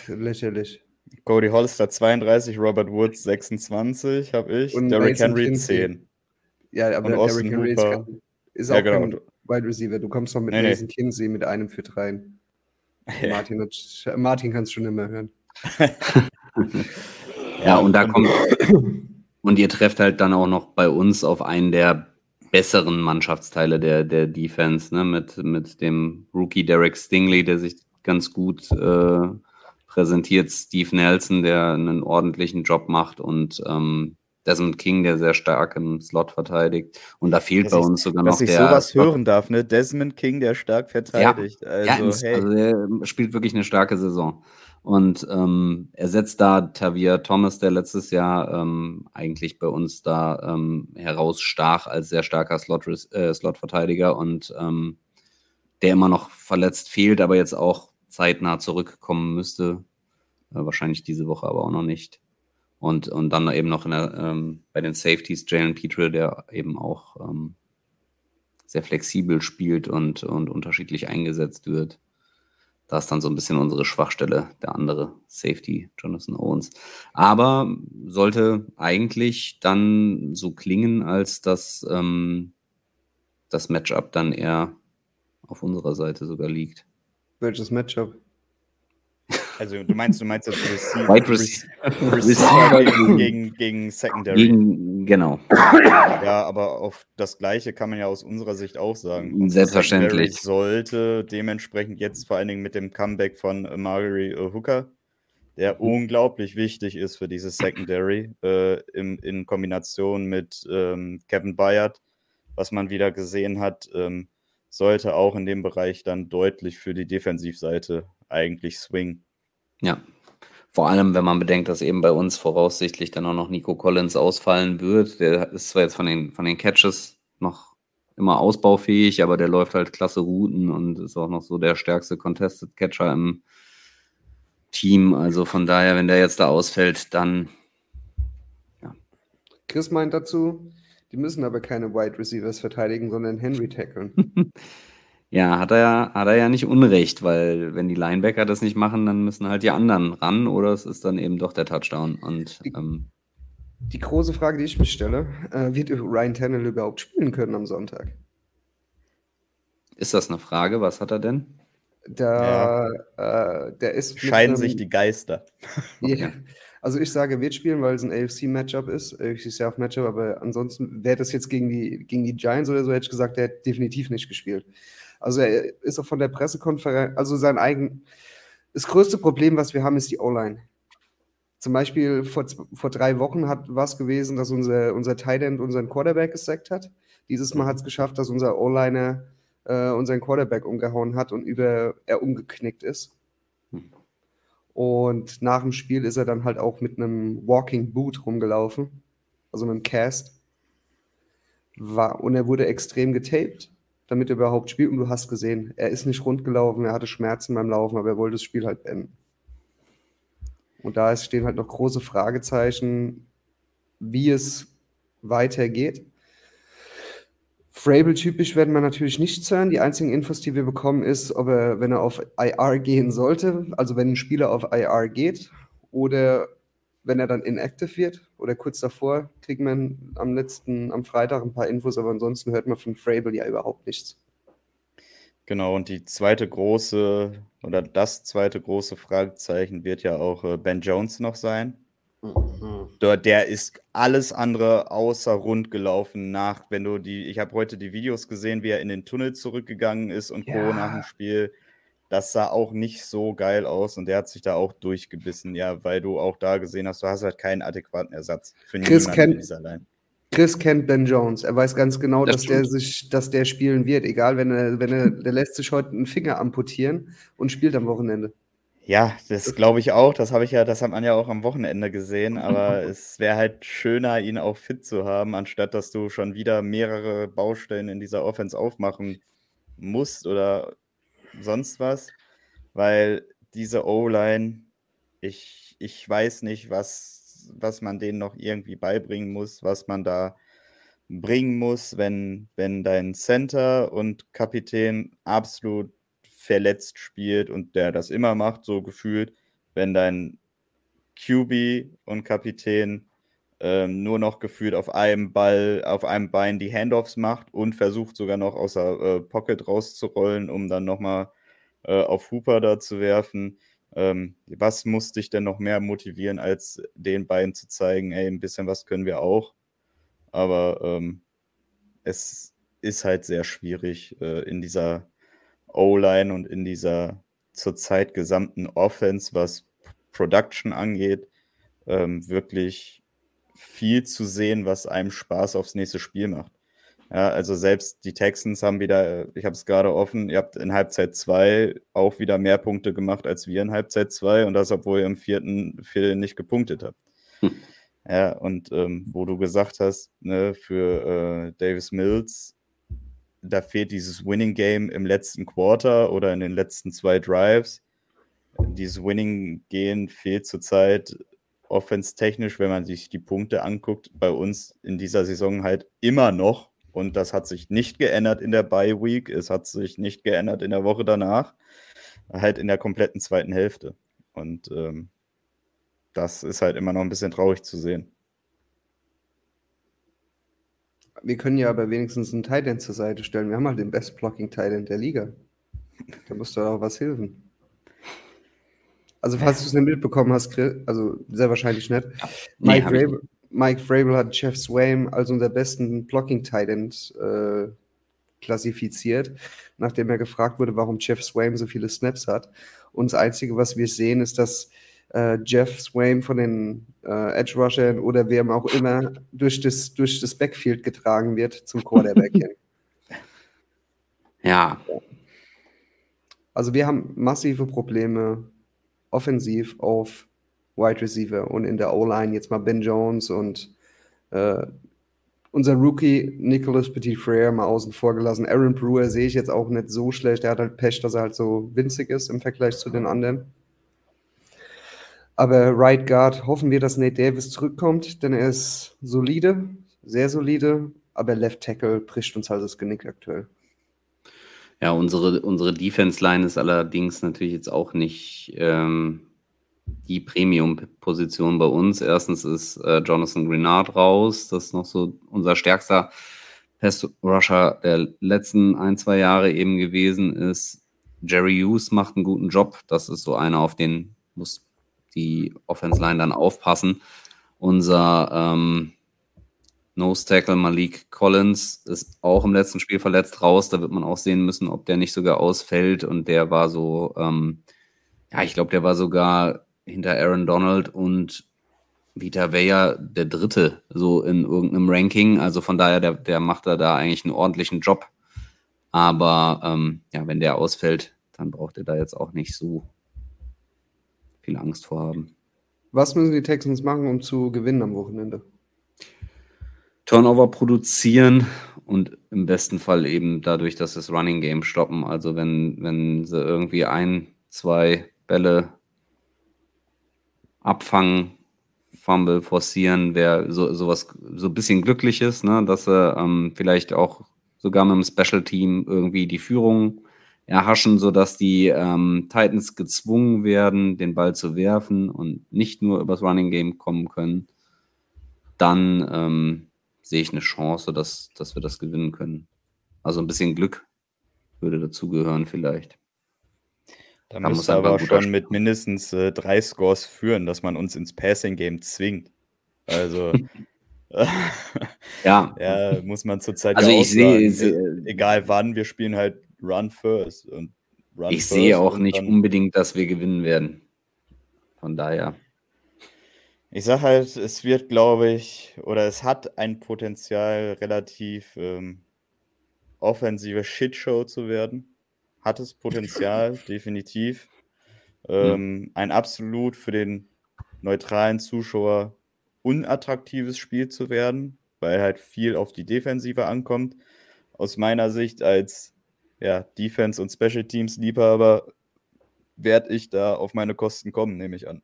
lächerlich. Cody Hollister 32, Robert Woods 26, habe ich, Und Derrick Henry Kinsey. 10. Ja, aber Derrick Henry ist, kein, ist Ja, auch genau. kein Wide Receiver. Du kommst noch mit Nee, nee. Mason Kinsey mit einem für rein. (laughs) Martin, hat, Martin kannst schon immer hören. (laughs) Ja, und da kommt. Und ihr trefft halt dann auch noch bei uns auf einen der besseren Mannschaftsteile der, der Defense, ne? mit, mit dem Rookie Derek Stingley, der sich ganz gut äh, präsentiert, Steve Nelson, der einen ordentlichen Job macht und ähm, Desmond King, der sehr stark im Slot verteidigt. Und da fehlt Dass bei ich- uns sogar noch Dass ich der. sowas Slot- hören darf, ne? Desmond King, der stark verteidigt. ja, also, ins- hey. also er spielt wirklich eine starke Saison. Und ähm, er setzt da Tavia Thomas, der letztes Jahr ähm, eigentlich bei uns da ähm, herausstach als sehr starker Slot, äh, Slot-Verteidiger und ähm, der immer noch verletzt fehlt, aber jetzt auch zeitnah zurückkommen müsste. Äh, wahrscheinlich diese Woche aber auch noch nicht. Und, und dann eben noch der, ähm, bei den Safeties Jalen Petre, der eben auch ähm, sehr flexibel spielt und, und unterschiedlich eingesetzt wird. Da ist dann so ein bisschen unsere Schwachstelle, der andere Safety, Jonathan Owens. Aber sollte eigentlich dann so klingen, als dass ähm, das Matchup dann eher auf unserer Seite sogar liegt. Welches Matchup? Also du meinst, du meinst jetzt Receiver, Wide Rec- Receiver. Receiver gegen, gegen, gegen Secondary. Gegen, genau. Ja, aber auf das Gleiche kann man ja aus unserer Sicht auch sagen. Unsere Selbstverständlich. Secondary sollte dementsprechend jetzt vor allen Dingen mit dem Comeback von äh, Margery äh, Hooker, der Mhm. unglaublich wichtig ist für diese Secondary, äh, im, in Kombination mit ähm, Kevin Bayard, was man wieder gesehen hat, ähm, sollte auch in dem Bereich dann deutlich für die Defensivseite eigentlich swingen. Ja. Vor allem, wenn man bedenkt, dass eben bei uns voraussichtlich dann auch noch Nico Collins ausfallen wird. Der ist zwar jetzt von den, von den Catches noch immer ausbaufähig, aber der läuft halt klasse Routen und ist auch noch so der stärkste Contested Catcher im Team. Also von daher, wenn der jetzt da ausfällt, dann Chris meint dazu, die müssen aber keine Wide Receivers verteidigen, sondern Henry tackeln. (laughs) ja, hat er ja, hat er ja nicht Unrecht, weil wenn die Linebacker das nicht machen, dann müssen halt die anderen ran oder es ist dann eben doch der Touchdown. Und ähm, Die große Frage, die ich mich stelle, äh, wird Ryan Tannehill überhaupt spielen können am Sonntag? ist das eine Frage? Was hat er denn? Da, äh, der ist mit Scheinen einem- sich die Geister. (laughs) Ja. Also ich sage, wird spielen, weil es ein AFC-Matchup ist, AFC South-Matchup, aber ansonsten wäre das jetzt gegen die, gegen die Giants oder so, hätte ich gesagt, der hätte definitiv nicht gespielt. Also er ist auch von der Pressekonferenz, also sein eigen, das größte Problem, was wir haben, ist die O-Line. Zum Beispiel vor, vor drei Wochen war es gewesen, dass unser, unser Tight End unseren Quarterback gesackt hat. Dieses Mal hat es geschafft, dass unser O-Liner äh, unseren Quarterback umgehauen hat und über er umgeknickt ist. Und nach dem Spiel ist er dann halt auch mit einem Walking Boot rumgelaufen, also mit einem Cast. War, und er wurde extrem getaped, damit er überhaupt spielt. Und du hast gesehen, er ist nicht rund gelaufen, er hatte Schmerzen beim Laufen, aber er wollte das Spiel halt beenden. Und da stehen halt noch große Fragezeichen, wie es weitergeht. Frable-typisch werden wir natürlich nichts hören. Die einzigen Infos, die wir bekommen, ist, ob er, wenn er auf IR gehen sollte, also wenn ein Spieler auf IR geht oder wenn er dann inactive wird oder kurz davor, kriegt man am letzten, am Freitag ein paar Infos, aber ansonsten hört man von Frable ja überhaupt nichts. Genau, und die zweite große oder das zweite große Fragezeichen wird ja auch äh, Ben Jones noch sein. Mhm. Der ist alles andere außer rund gelaufen nach, wenn du die, ich habe heute die Videos gesehen, wie er in den Tunnel zurückgegangen ist und ja. Co. nach dem Spiel. Das sah auch nicht so geil aus und der hat sich da auch durchgebissen, ja, weil du auch da gesehen hast, du hast halt keinen adäquaten Ersatz für Chris kennt, in dieser Line. Chris kennt Ben Jones. Er weiß ganz genau, das dass der sich, dass der spielen wird. Egal, wenn er, wenn er, der lässt sich heute einen Finger amputieren und spielt am Wochenende. Ja, das glaube ich auch. Das habe ich ja, das hat man ja auch am Wochenende gesehen. Aber (laughs) es wäre halt schöner, ihn auch fit zu haben, anstatt dass du schon wieder mehrere Baustellen in dieser Offense aufmachen musst oder sonst was. Weil diese O-Line, ich, ich weiß nicht, was, was man denen noch irgendwie beibringen muss, was man da bringen muss, wenn, wenn dein Center und Kapitän absolut verletzt spielt und der das immer macht, so gefühlt, wenn dein QB und Kapitän ähm, nur noch gefühlt auf einem Ball, auf einem Bein die Handoffs macht und versucht sogar noch aus der äh, Pocket rauszurollen, um dann nochmal äh, auf Hooper da zu werfen. Ähm, was muss dich denn noch mehr motivieren, als den beiden zu zeigen, ey, ein bisschen was können wir auch. Aber ähm, es ist halt sehr schwierig äh, in dieser O-Line und in dieser zurzeit gesamten Offense, was Production angeht, ähm, wirklich viel zu sehen, was einem Spaß aufs nächste Spiel macht. Ja, also selbst die Texans haben wieder, ich habe es gerade offen, ihr habt in Halbzeit 2 auch wieder mehr Punkte gemacht als wir in Halbzeit 2 und das, obwohl ihr im vierten Viertel nicht gepunktet habt. Hm. Ja, und ähm, wo du gesagt hast, ne, für äh, Davis Mills da fehlt dieses Winning Game im letzten Quarter oder in den letzten zwei Drives. Dieses Winning Game fehlt zurzeit offense-technisch, wenn man sich die Punkte anguckt, bei uns in dieser Saison halt immer noch. Und das hat sich nicht geändert in der Bye Week. Es hat sich nicht geändert in der Woche danach. Halt in der kompletten zweiten Hälfte. Und ähm, das ist halt immer noch ein bisschen traurig zu sehen. Wir können ja aber wenigstens einen Titan zur Seite stellen. Wir haben halt den Best Blocking Titan der Liga. Da muss doch auch was helfen. Also, falls du es nicht mitbekommen hast, also sehr wahrscheinlich nicht. Mike, nee, Frabel, Mike Frabel hat Jeff Swaim als unser besten Blocking Titan äh, klassifiziert, nachdem er gefragt wurde, warum Jeff Swaim so viele Snaps hat. Und das Einzige, was wir sehen, ist, dass äh, Jeff Swain von den äh, Edge Rushern oder wem auch immer durch das, durch das Backfield getragen wird zum Quarterback (laughs) hin. Ja. Also wir haben massive Probleme offensiv auf Wide Receiver und in der O-Line jetzt mal Ben Jones und äh, unser Rookie Nicholas Petit Frere mal außen vor gelassen. Aaron Brewer sehe ich jetzt auch nicht so schlecht. Er hat halt Pech, dass er halt so winzig ist im Vergleich zu den anderen. Aber Right Guard hoffen wir, dass Nate Davis zurückkommt, denn er ist solide, sehr solide, aber Left Tackle bricht uns halt das Genick aktuell. Ja, unsere, unsere Defense-Line ist allerdings natürlich jetzt auch nicht ähm, die Premium-Position bei uns. Erstens ist äh, Jonathan Grenard raus, das ist noch so unser stärkster Pass-Rusher der letzten ein, zwei Jahre eben gewesen ist. Jerry Hughes macht einen guten Job, das ist so einer, auf den muss die Offense Line dann aufpassen. Unser ähm, Nose Tackle Malik Collins ist auch im letzten Spiel verletzt raus. Da wird man auch sehen müssen, ob der nicht sogar ausfällt. Und der war so, ähm, ja, ich glaube, der war sogar hinter Aaron Donald und Vita Vea der Dritte so in irgendeinem Ranking. Also von daher, der, der macht da, da eigentlich einen ordentlichen Job. Aber ähm, ja, wenn der ausfällt, dann braucht er da jetzt auch nicht so viel Angst vor haben. Was müssen die Texans machen, um zu gewinnen am Wochenende? Turnover produzieren und im besten Fall eben dadurch, dass das Running Game stoppen. Also wenn, wenn sie irgendwie ein, zwei Bälle abfangen, Fumble forcieren, wäre so, sowas so ein bisschen Glückliches, ne? dass sie ähm, vielleicht auch sogar mit dem Special Team irgendwie die Führung erhaschen, sodass die ähm, Titans gezwungen werden, den Ball zu werfen und nicht nur übers Running Game kommen können, dann ähm, sehe ich eine Chance, dass, dass wir das gewinnen können. Also ein bisschen Glück würde dazugehören vielleicht. Da, da muss aber schon mit mindestens äh, drei Scores führen, dass man uns ins Passing-Game zwingt. Also (laughs) (laughs) ja. ja, muss man zurzeit also ja ich sehe, sagen. egal wann, wir spielen halt Run First und Run Ich sehe auch nicht unbedingt, dass wir gewinnen werden. Von daher. Ich sage halt, es wird, glaube ich, oder es hat ein Potenzial, relativ ähm, offensive Shitshow zu werden. Hat es Potenzial, (laughs) definitiv. Ähm, mhm. Ein absolut für den neutralen Zuschauer unattraktives Spiel zu werden, weil halt viel auf die Defensive ankommt. Aus meiner Sicht als ja, Defense- und Special Teams-Liebhaber werde ich da auf meine Kosten kommen, nehme ich an.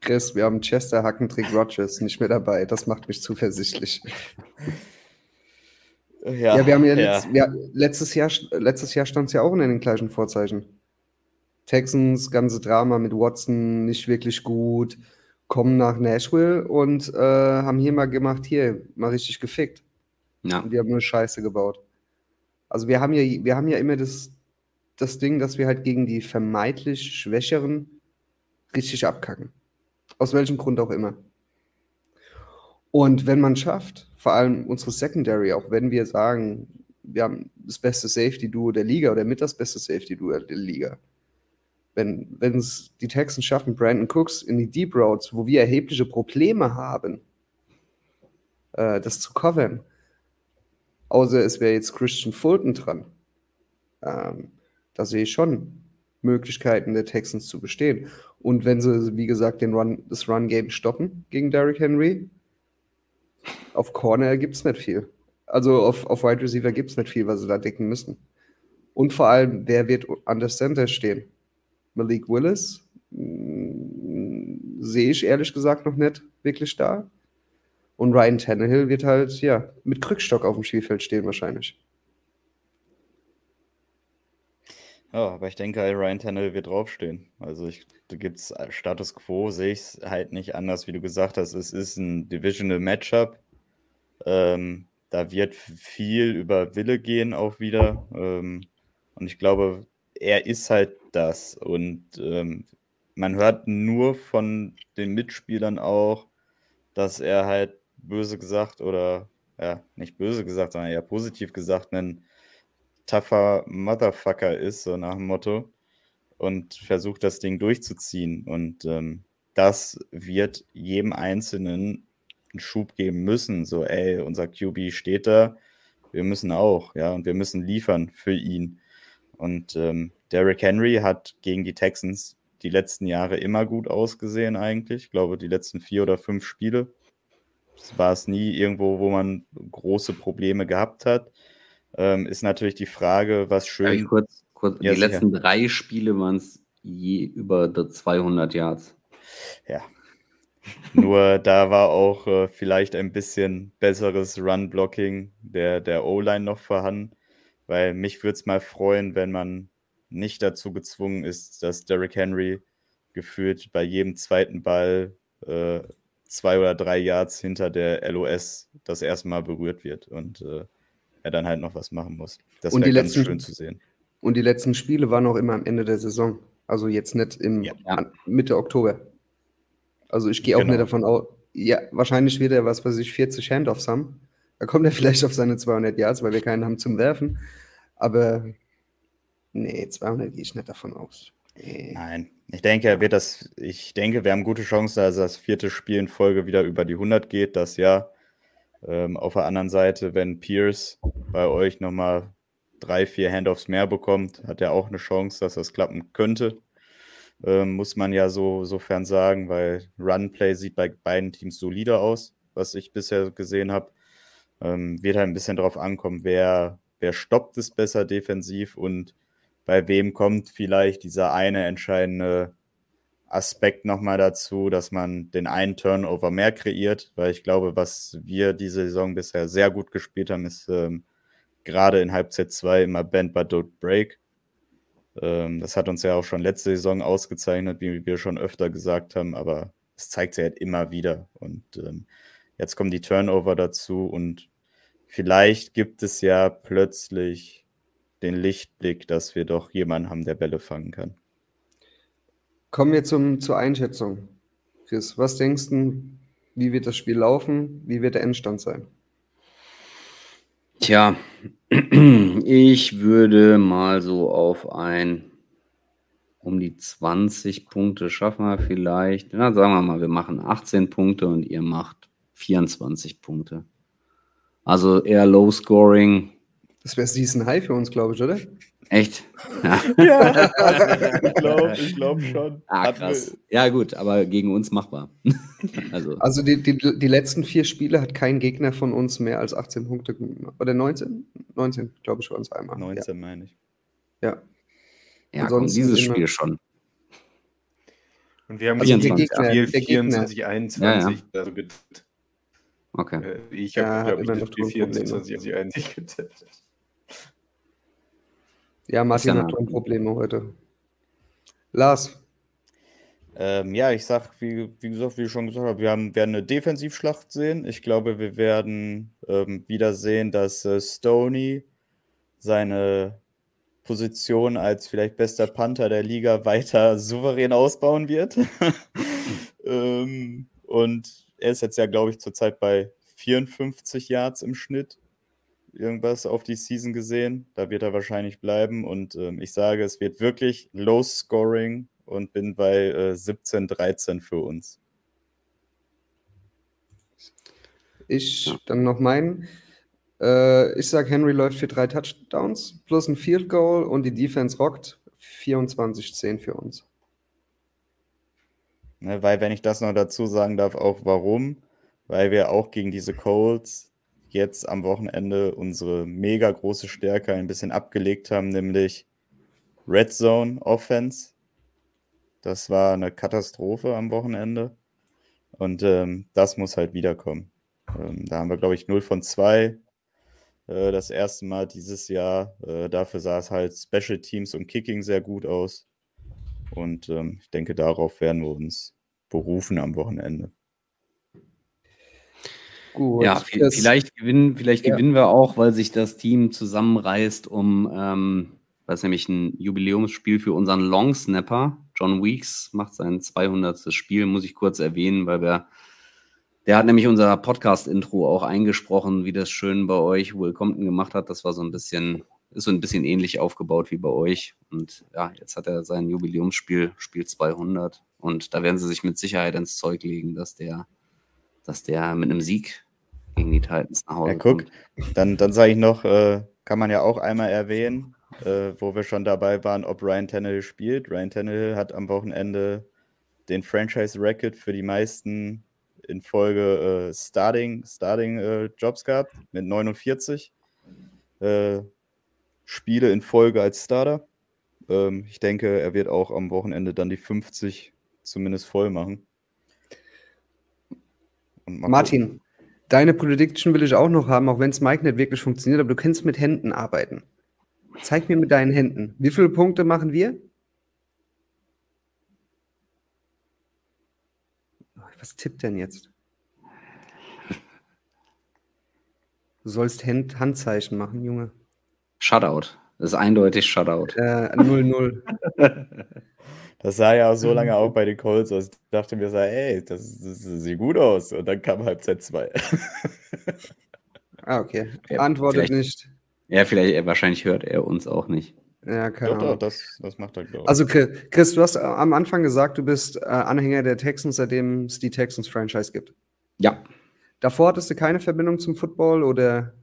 Chris, wir haben Chester Hackentrick Rogers nicht mehr dabei. Das macht mich zuversichtlich. Ja, ja wir haben ja, ja. Letzt, ja letztes Jahr, letztes Jahr stand es ja auch in den gleichen Vorzeichen. Texans, ganze Drama mit Watson, nicht wirklich gut, kommen nach Nashville und äh, haben hier mal gemacht, hier, mal richtig gefickt. Ja. Und wir haben nur Scheiße gebaut. Also wir haben ja, wir haben ja immer das, das Ding, dass wir halt gegen die vermeintlich Schwächeren richtig abkacken. Aus welchem Grund auch immer. Und wenn man schafft, vor allem unsere Secondary, auch wenn wir sagen, wir haben das beste Safety-Duo der Liga oder mit das beste Safety-Duo der Liga, wenn, es die Texans schaffen, Brandon Cooks in die Deep Roads, wo wir erhebliche Probleme haben, äh, das zu covern, außer es wäre jetzt Christian Fulton dran, ähm, da sehe ich schon Möglichkeiten der Texans zu bestehen. Und wenn sie, wie gesagt, den Run, das Run-Game stoppen gegen Derrick Henry, auf Corner gibt es nicht viel. Also auf, auf Wide Receiver gibt es nicht viel, was sie da decken müssen. Und vor allem, wer wird an der Center stehen? Malik Willis hm, sehe ich ehrlich gesagt noch nicht wirklich da. Und Ryan Tannehill wird halt, ja, mit Krückstock auf dem Spielfeld stehen wahrscheinlich. Ja, aber ich denke, Ryan Tannehill wird draufstehen. Also ich, da gibt es Status Quo, sehe ich es halt nicht anders, wie du gesagt hast. Es ist ein Divisional Matchup. Ähm, da wird viel über Wille gehen auch wieder. Ähm, und ich glaube, er ist halt das. Und ähm, man hört nur von den Mitspielern auch, dass er halt böse gesagt oder ja, nicht böse gesagt, sondern eher positiv gesagt, ein tougher Motherfucker ist, so nach dem Motto, und versucht das Ding durchzuziehen. Und ähm, das wird jedem Einzelnen einen Schub geben müssen. So, ey, unser QB steht da, wir müssen auch, ja, und wir müssen liefern für ihn. Und ähm, Derrick Henry hat gegen die Texans die letzten Jahre immer gut ausgesehen, eigentlich. Ich glaube, die letzten vier oder fünf Spiele. Das war es nie irgendwo, wo man große Probleme gehabt hat. Ähm, ist natürlich die Frage, was schön. kurz, kurz ja, die sicher. letzten drei Spiele waren es je über 200 Yards. Ja. Nur da war auch äh, vielleicht ein bisschen besseres Run-Blocking der, der O-Line noch vorhanden. Weil mich würde es mal freuen, wenn man nicht dazu gezwungen ist, dass Derrick Henry gefühlt bei jedem zweiten Ball äh, zwei oder drei Yards hinter der LOS das erste Mal berührt wird und äh, er dann halt noch was machen muss. Das wäre ganz letzten, schön zu sehen. Und die letzten Spiele waren auch immer am Ende der Saison. Also jetzt nicht im ja. Mitte Oktober. Also ich gehe auch genau. nicht davon aus, ja, wahrscheinlich wird er, was weiß ich, 40 Handoffs haben. Da kommt er (laughs) vielleicht auf seine 200 Yards, weil wir keinen haben zum Werfen. Aber nee, 200 gehe ich nicht davon aus. Nein, ich denke, er wird das, ich denke, wir haben gute Chancen, dass das vierte Spiel in Folge wieder über die 100 geht, das ja. Ähm, auf der anderen Seite, wenn Pierce bei euch nochmal drei, vier Handoffs mehr bekommt, hat er auch eine Chance, dass das klappen könnte. Ähm, muss man ja so sofern sagen, weil Runplay sieht bei beiden Teams solider aus, was ich bisher gesehen habe. Ähm, wird halt ein bisschen drauf ankommen, wer, wer stoppt es besser defensiv und bei wem kommt vielleicht dieser eine entscheidende Aspekt nochmal dazu, dass man den einen Turnover mehr kreiert, weil ich glaube, was wir diese Saison bisher sehr gut gespielt haben, ist ähm, gerade in Halbzeit 2 immer Bend but don't break. Ähm, das hat uns ja auch schon letzte Saison ausgezeichnet, wie wir schon öfter gesagt haben, aber es zeigt sich halt immer wieder. Und ähm, jetzt kommen die Turnover dazu und vielleicht gibt es ja plötzlich den Lichtblick, dass wir doch jemanden haben, der Bälle fangen kann. Kommen wir zum, zur Einschätzung. Chris, was denkst du, wie wird das Spiel laufen? Wie wird der Endstand sein? Tja, (clears throat) ich würde mal so auf ein um die 20 Punkte schaffen wir vielleicht. Na, sagen wir mal, wir machen 18 Punkte und ihr macht 24 Punkte. Also eher Low Scoring. Das wäre Season High für uns, glaube ich, oder? Echt? Ja, (laughs) Ja, also ich glaube ich glaub schon. ah, krass. Ja, gut, aber gegen uns machbar. (laughs) also, Also die, die, die letzten vier Spiele hat kein Gegner von uns mehr als 18 Punkte gemacht. Oder 19? 19, glaube ich, waren es einmal. wir 19 meine ich. Ja. ja, komm, dieses immer- Spiel schon. Und wir haben Also also der Spiel Gegner, der Gegner. 24, 21 also getippt. Okay. Äh, Ich Ja, habe, hat glaube ich, immer das noch Spiel Tonprobleme. 24, 21 getippt. Ja, Martin ja hat. Tonprobleme heute. Lars, Ähm, ja, ich sag, wie, wie gesagt, wie ich schon gesagt habe, wir haben, werden eine Defensivschlacht sehen. Ich glaube, wir werden ähm, wieder sehen, dass äh, Stoney seine Position als vielleicht bester Panther der Liga (laughs) weiter souverän ausbauen wird. (laughs) ähm, und er ist jetzt ja, glaube ich, zurzeit bei 54 Yards im Schnitt. Irgendwas auf die Season gesehen. Da wird er wahrscheinlich bleiben. Und ähm, ich sage, es wird wirklich Low Scoring und bin bei äh, 17, 13 für uns. ich dann noch meinen. Äh, ich sage, Henry läuft für drei Touchdowns plus ein Field Goal und die Defense rockt 24-10 für uns. Ne, weil, wenn ich das noch dazu sagen darf, auch warum, weil wir auch gegen diese Colts jetzt am Wochenende unsere mega große Stärke ein bisschen abgelegt haben, nämlich Red Zone Offense. Das war eine Katastrophe am Wochenende. Und ähm, das muss halt wiederkommen. Ähm, da haben wir, glaube ich, 0 von 2. Äh, das erste Mal dieses Jahr. Äh, dafür sah es halt Special Teams und Kicking sehr gut aus. Und ähm, ich denke, darauf werden wir uns berufen am Wochenende. Gut. Ja, vi- das- vielleicht gewinnen, vielleicht Ja. gewinnen wir auch, weil sich das Team zusammenreißt, um ähm, was nämlich ein Jubiläumsspiel für unseren Long Snapper. John Weeks macht sein 200. Spiel, muss ich kurz erwähnen, weil wir der hat nämlich unser Podcast-Intro auch eingesprochen, wie das schön bei euch Will Compton gemacht hat. Das war so ein bisschen, ist so ein bisschen ähnlich aufgebaut wie bei euch. Und ja, jetzt hat er sein Jubiläumsspiel, Spiel 200. Und da werden sie sich mit Sicherheit ins Zeug legen, dass der, dass der mit einem Sieg gegen die Titans nach Hause Ja, guck, kommt. dann, dann sage ich noch, äh, kann man ja auch einmal erwähnen, äh, wo wir schon dabei waren, ob Ryan Tannehill spielt. Ryan Tannehill hat am Wochenende den Franchise-Record für die meisten in Folge äh, Starting, Starting äh, Jobs gehabt mit 49 äh, Spiele in Folge als Starter. Ähm, ich denke, er wird auch am Wochenende dann die 50 zumindest voll machen. Und mal gucken. Martin, deine Prediction will ich auch noch haben, auch wenn es Mike nicht wirklich funktioniert, aber du kannst mit Händen arbeiten. Zeig mir mit deinen Händen. Wie viele Punkte machen wir? Was tippt denn jetzt? Du sollst Hand Handzeichen machen, Junge. Shutout. Das ist eindeutig Shutout. Äh, 0-0. (laughs) Das sah ja auch so Mhm. lange auch bei den Colts aus. Ich dachte mir so, ey, das, das sieht gut aus. Und dann kam Halbzeit 2. ah, okay. (laughs) Ja, Antwortet nicht. Ja, vielleicht, äh, wahrscheinlich hört er uns auch nicht. Ja, keine Doch, doch, Ahnung. das, das macht er, glaube ich. Also Chris, Chris, du hast äh, am Anfang gesagt, du bist äh, Anhänger der Texans, seitdem es die Texans-Franchise gibt. Ja, Davor hattest du keine Verbindung zum Football oder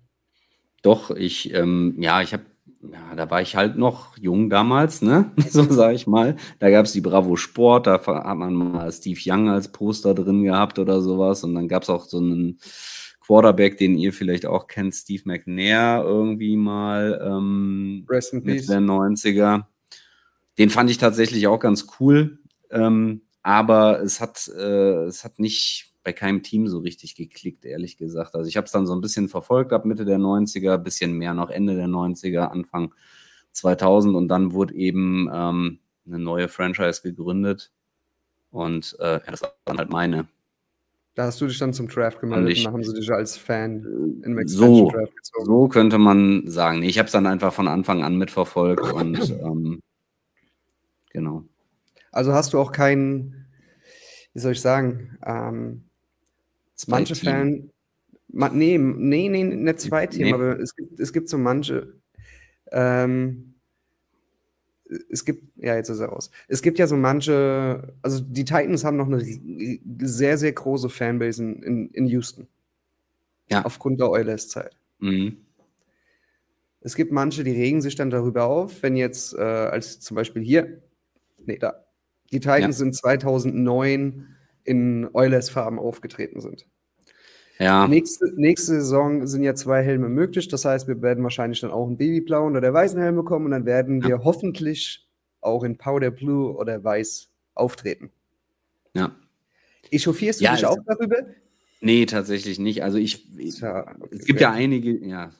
doch, ich, ähm, ja, ich habe, ja, da war ich halt noch jung damals, ne? (laughs) So sage ich mal. Da gab es die Bravo Sport, da hat man mal Steve Young als Poster drin gehabt oder sowas. Und dann gab es auch so einen Quarterback, den ihr vielleicht auch kennt, Steve McNair, irgendwie mal. Ähm, Mitte Peace? der 90er. Den fand ich tatsächlich auch ganz cool. Ähm, aber es hat, äh, es hat nicht bei keinem Team so richtig geklickt, ehrlich gesagt. Also ich habe es dann so ein bisschen verfolgt ab Mitte der 90er, bisschen mehr noch Ende der 90er, Anfang 2000 und dann wurde eben ähm, eine neue Franchise gegründet und äh, ja, das war dann halt meine. Da hast du dich dann zum Draft gemeldet ich- und haben sie dich als Fan in den So, Expansion Draft gezogen. so könnte man sagen. Nee, ich habe es dann einfach von Anfang an mitverfolgt (laughs) und ähm, genau. Also hast du auch keinen, wie soll ich sagen, ähm, Zwei manche. Fan, ma, nee, nee, nee, nicht zwei Team, Nee. aber es gibt, es gibt so manche, ähm, es gibt, ja, jetzt ist er raus. Es gibt ja so manche, also die Titans haben noch eine sehr, sehr große Fanbase in, in, Houston. Ja. Aufgrund der Oilers-Zeit. Mhm. Es gibt manche, die regen sich dann darüber auf, wenn jetzt, äh, als zum Beispiel hier, nee, da, die Titans in 2009 in Oilers-Farben aufgetreten sind. Ja, Nächste, nächste Saison sind ja zwei Helme möglich, das heißt, wir werden wahrscheinlich dann auch einen babyblauen oder weißen Helm bekommen und dann werden Ja. wir hoffentlich auch in Powder Blue oder Weiß auftreten. ja. Echauffierst du Ja, dich auch darüber? Nee, tatsächlich nicht. Also ich, Tja, okay, es gibt ja einige, ja,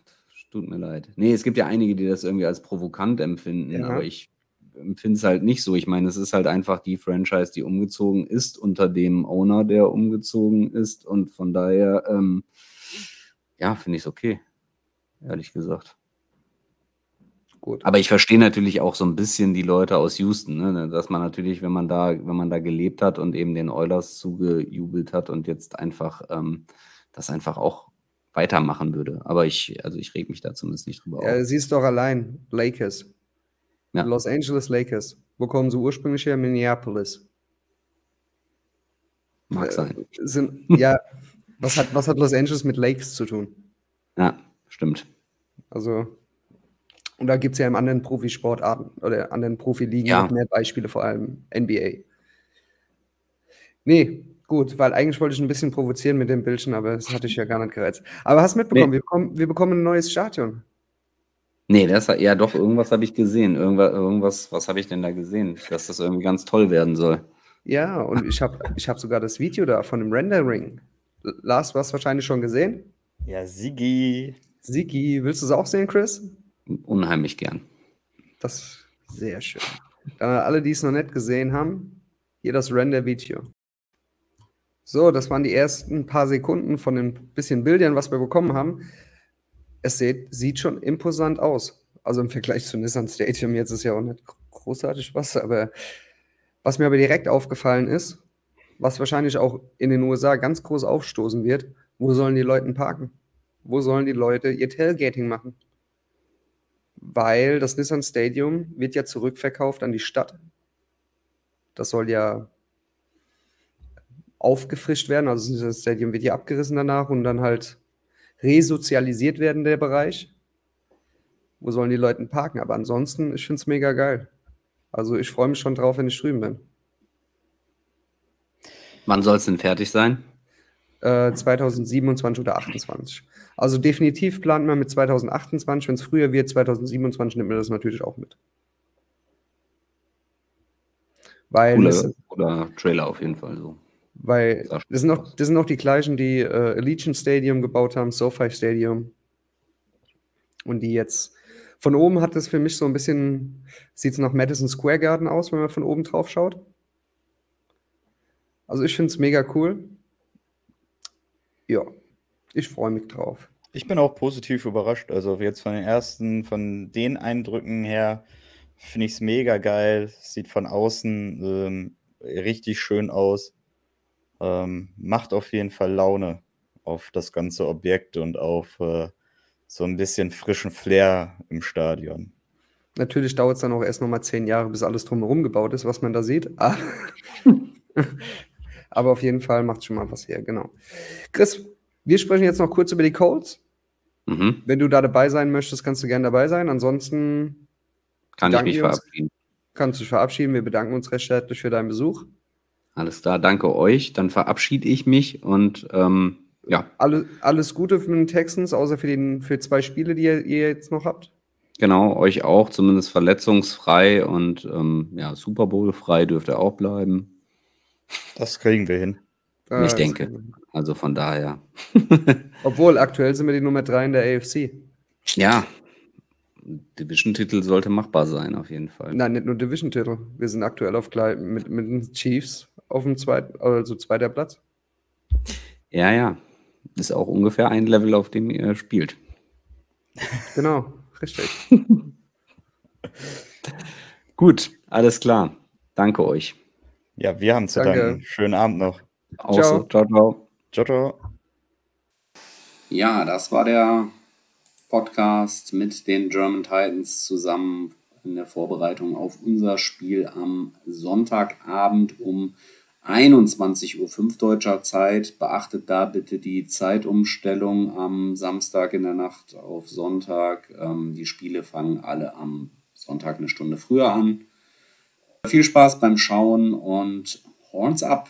tut mir leid. Nee, es gibt ja einige, die das irgendwie als provokant empfinden, Ja. aber ich empfinde es halt nicht so. Ich meine, es ist halt einfach die Franchise, die umgezogen ist, unter dem Owner, der umgezogen ist. Und von daher, ähm, ja, finde ich es okay. Ehrlich gesagt. Gut. Aber ich verstehe natürlich auch so ein bisschen die Leute aus Houston, ne? dass man natürlich, wenn man da, wenn man da gelebt hat und eben den Oilers zugejubelt hat und jetzt einfach ähm, das einfach auch weitermachen würde. Aber ich, also ich reg mich da zumindest nicht drüber Ja, auf. siehst doch allein, Lakers. Ja. Los Angeles Lakers. Wo kommen sie ursprünglich her? Minneapolis. Mag äh, sein. Sind, ja, was hat, was hat Los Angeles mit Lakes zu tun? Ja, stimmt. Also, und da gibt es ja im anderen Profisportarten oder anderen Profiligen Ja. noch mehr Beispiele, vor allem NBA. Nee, gut, weil eigentlich wollte ich ein bisschen provozieren mit dem Bildchen, aber das hatte ich ja gar nicht gereizt. Aber hast mitbekommen, Nee. wir, bekommen, wir bekommen ein neues Stadion. Nee, das ja doch, irgendwas habe ich gesehen. Irgendwas, irgendwas, was habe ich denn da gesehen? Dass das irgendwie ganz toll werden soll. Ja, und ich habe ich hab sogar das Video da von dem Rendering. Lars, du hast wahrscheinlich schon gesehen. Ja, Sigi. Siki, willst du es auch sehen, Chris? Unheimlich gern. Das ist sehr schön. Dann an alle, die es noch nicht gesehen haben, hier das Render-Video. So, das waren die ersten paar Sekunden von den bisschen Bildern, was wir bekommen haben. Es sieht, sieht schon imposant aus. Also im Vergleich zu Nissan Stadium, jetzt ist ja auch nicht großartig was, aber was mir aber direkt aufgefallen ist, was wahrscheinlich auch in den USA ganz groß aufstoßen wird, wo sollen die Leute parken? Wo sollen die Leute ihr Tailgating machen? Weil das Nissan Stadium wird ja zurückverkauft an die Stadt. Das soll ja aufgefrischt werden. Also das Nissan Stadium wird ja abgerissen danach und dann halt resozialisiert werden, der Bereich. Wo sollen die Leute parken? Aber ansonsten, ich finde es mega geil. Also ich freue mich schon drauf, wenn ich drüben bin. Wann soll es denn fertig sein? Äh, 2027 oder 2028. Also definitiv plant man mit 2028. Wenn es früher wird, 2027 nimmt man das natürlich auch mit. Weil, Cooler, das, cooler Trailer auf jeden Fall so. Weil das, sind auch, das sind auch die gleichen, die äh, Allegiant Stadium gebaut haben, SoFi Stadium. Und die jetzt von oben hat es für mich so ein bisschen, sieht es nach Madison Square Garden aus, wenn man von oben drauf schaut. Also ich finde es mega cool. Ja, ich freue mich drauf. Ich bin auch positiv überrascht. Also jetzt von den ersten, von den Eindrücken her, finde ich es mega geil. Sieht von außen ähm, richtig schön aus. Ähm, macht auf jeden Fall Laune auf das ganze Objekt und auf äh, so ein bisschen frischen Flair im Stadion. Natürlich dauert es dann auch erst nochmal zehn Jahre, bis alles drumherum gebaut ist, was man da sieht. Ah. (laughs) Aber auf jeden Fall macht schon mal was her, genau. Chris, wir sprechen jetzt noch kurz über die Colts. Mhm. Wenn du da dabei sein möchtest, kannst du gerne dabei sein. Ansonsten Kann ich mich uns. verabschieden. kannst du dich verabschieden. Wir bedanken uns recht herzlich für deinen Besuch. Alles klar, danke euch. Dann verabschiede ich mich und ähm, ja, Alle, alles Gute für den Texans, außer für, den, für zwei Spiele, die ihr, ihr jetzt noch habt. genau, euch auch, zumindest verletzungsfrei und ähm, ja, Super Bowl frei dürft ihr auch bleiben. Das kriegen wir hin. Äh, Ich denke. Also von daher. (laughs) Obwohl, aktuell sind wir die Nummer drei in der AFC. Ja, Division-Titel sollte machbar sein, auf jeden Fall. Nein, nicht nur Division-Titel. Wir sind aktuell auf mit, mit den Chiefs auf dem zweiten, also zweiter Platz. Ja, ja. Ist auch ungefähr ein Level, auf dem ihr spielt. Genau, richtig. (laughs) Gut, alles klar. Danke euch. Ja, wir haben zu Danke. danken. Schönen Abend noch. Auch Ciao. so. Ciao, ciao. Ciao, ciao. Ja, das war der Podcast mit den German Titans zusammen in der Vorbereitung auf unser Spiel am Sonntagabend um 21.05 Uhr deutscher Zeit. Beachtet da bitte die Zeitumstellung am Samstag in der Nacht auf Sonntag. Ähm, die Spiele fangen alle am Sonntag eine Stunde früher an. Viel Spaß beim Schauen und Horns ab!